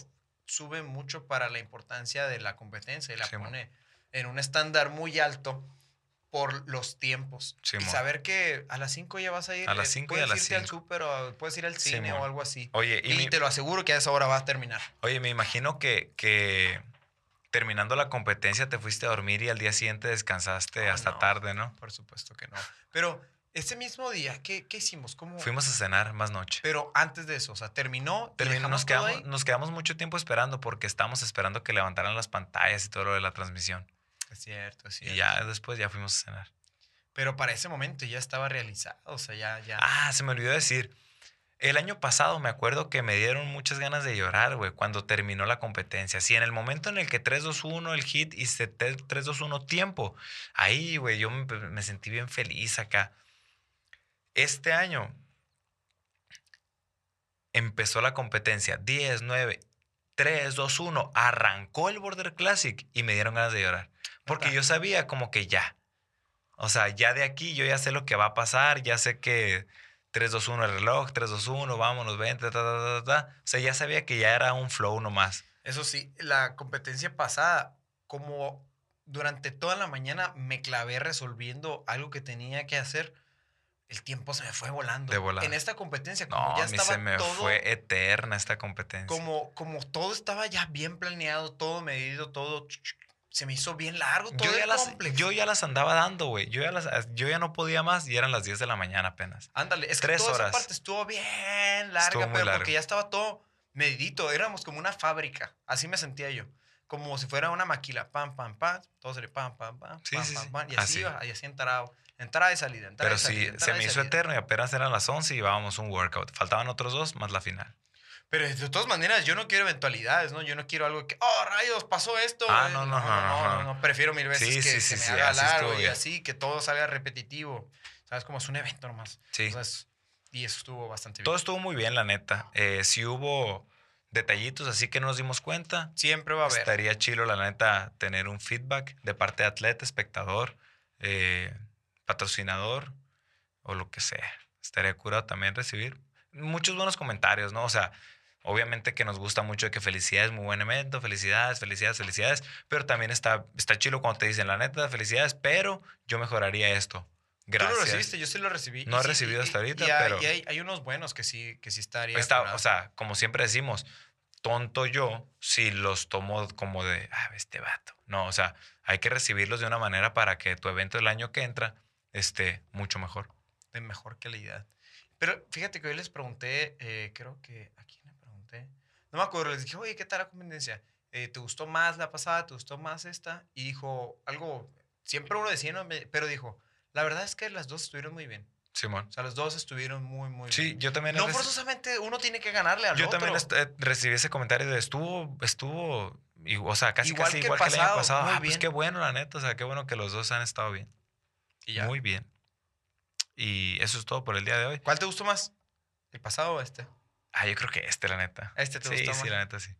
sube mucho para la importancia de la competencia y la Sí, pone en un estándar muy alto por los tiempos. Sí, y saber que a las 5 ya vas a ir. A las eh, cinco y a puedes las irte al súper o puedes ir al Sí, cine mo. o algo así. Oye, y, Y, mi- te lo aseguro que a esa hora va a terminar. oye, me imagino que, que terminando la competencia te fuiste a dormir y al día siguiente descansaste Oh, hasta no. tarde, ¿no? Por supuesto que no. Pero ese mismo día, ¿qué, qué hicimos? ¿Cómo? Fuimos a cenar más noche. Pero antes de eso, o sea, terminó. Terminó, nos, todo quedamos, ahí. nos quedamos mucho tiempo esperando porque estábamos esperando que levantaran las pantallas y todo lo de la transmisión. Es cierto, es cierto. Y ya después ya fuimos a cenar. Pero para ese momento ya estaba realizado, o sea, ya, ya. Ah, se me olvidó decir. El año pasado me acuerdo que me dieron muchas ganas de llorar, güey, cuando terminó la competencia. Sí, en el momento en el que 3-2-1 el hit y se- 3-2-1 tiempo, ahí, güey, yo me, me sentí bien feliz acá. Este año empezó la competencia 10, 9, 3, 2, 1. Arrancó el Border Classic y me dieron ganas de llorar. Porque yo sabía como que ya. O sea, ya de aquí yo ya sé lo que va a pasar, ya sé que 3, 2, 1 el reloj, 3, 2, 1, vámonos, vente, ta, ta, ta, ta, ta. O sea, ya sabía que ya era un flow nomás. Eso sí, la competencia pasada, como durante toda la mañana me clavé resolviendo algo que tenía que hacer, el tiempo se me fue volando. De volada. En esta competencia, como No, ya estaba se me todo. fue eterna esta competencia. como, como todo estaba ya bien planeado, todo medido, todo. Se me hizo bien largo todo Yo ya, las, complex. yo ya las andaba dando, güey. Yo, ya las- yo ya no podía más y eran las 10 de la mañana apenas. Ándale, es que Tres toda horas. esa parte estuvo bien larga, Estuvo pero larga. porque ya estaba todo medidito. Éramos como una fábrica. Así me sentía yo. Como si fuera una maquila. Pam, pam, pam. Todo sería pam, pam, pam. Sí, pam, sí, pam, sí. pam, Y así Así. iba, y así entraba. Entrada y salida, entrada Pero y salida. se me hizo eterno y apenas eran las 11 y llevábamos un workout. Faltaban otros dos más la final. Pero de todas maneras, yo no quiero eventualidades, ¿no? Yo no quiero algo que, oh, rayos, pasó esto. Ah, no, no, no, no. Prefiero mil veces que se me haga largo y así, que todo salga repetitivo. ¿Sabes? Como es un evento nomás. Sí. Y eso estuvo bastante bien. Todo estuvo muy bien, la neta. Eh, sí hubo detallitos, así que no nos dimos cuenta. Siempre va a haber. Estaría chilo, la neta, tener un feedback de parte de atleta, espectador, eh, patrocinador o lo que sea. Estaría curado también recibir muchos buenos comentarios, ¿no? O sea, obviamente que nos gusta mucho de que felicidades, muy buen evento, felicidades, felicidades, felicidades, pero también está, está chilo cuando te dicen, la neta, felicidades, pero yo mejoraría esto. Gracias. Tú lo recibiste, yo sí lo recibí. No he sí, recibido y- hasta ahorita, y hay- pero- y hay, hay unos buenos que sí, que sí estaría. Está- curado. o sea, como siempre decimos, tonto yo si los tomo como de, ah, este vato. No, o sea, hay que recibirlos de una manera para que tu evento del año que entra esté mucho mejor. de mejor calidad. Pero fíjate que hoy les pregunté, eh, creo que, ¿a quién le pregunté? No me acuerdo, les dije, oye, ¿qué tal la competencia? Eh, ¿Te gustó más la pasada? ¿Te gustó más esta? Y dijo algo, siempre uno decía, ¿no? Pero dijo, la verdad es que las dos estuvieron muy bien. Simón. O sea, las dos estuvieron muy, muy Sí, bien. yo también, No forzosamente uno tiene que ganarle al yo otro. también est- eh, recibí ese comentario de estuvo, estuvo y, o sea, casi, Igual casi que igual que el año pasado, pasado. Ah, pues qué bueno, la neta. O sea, qué bueno que los dos han estado bien. Y ya. Muy bien. Y eso es todo por el día de hoy. ¿Cuál te gustó más? ¿El pasado o este? Ah, yo creo que este, la neta. Este te sí, gustó sí, más. la neta, sí.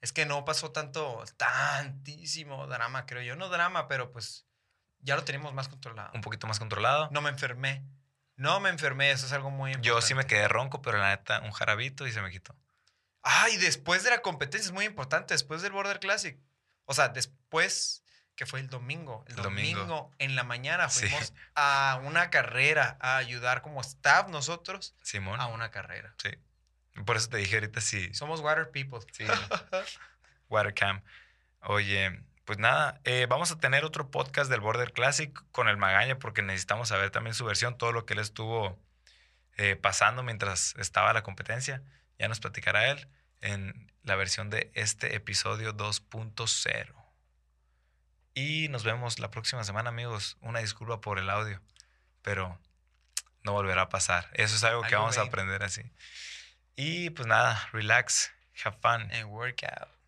Es que no pasó tanto, tantísimo drama, creo yo. No drama, pero pues ya lo tenemos más controlado. Un poquito más controlado. No me enfermé. No me enfermé, eso es algo muy importante. yo sí me quedé ronco, pero la neta, un jarabito y se me quitó. Ah, y después de la competencia es muy importante, después del Border Classic. O sea, después que fue el domingo. El domingo. domingo, en la mañana Sí. fuimos a una carrera, a ayudar como staff nosotros Simón. a una carrera. Sí. Por eso te dije ahorita sí. Somos water people. Sí. Watercam. Oye, pues nada, eh, vamos a tener otro podcast del Border Classic con el Magaña porque necesitamos saber también su versión, todo lo que él estuvo eh, pasando mientras estaba la competencia. Ya nos platicará él en la versión de este episodio 2.0. Y nos vemos la próxima semana, amigos. Una disculpa por el audio, pero no volverá a pasar. Eso es algo que Algo vamos a aprender así. Y pues nada, relax, have fun. And workout.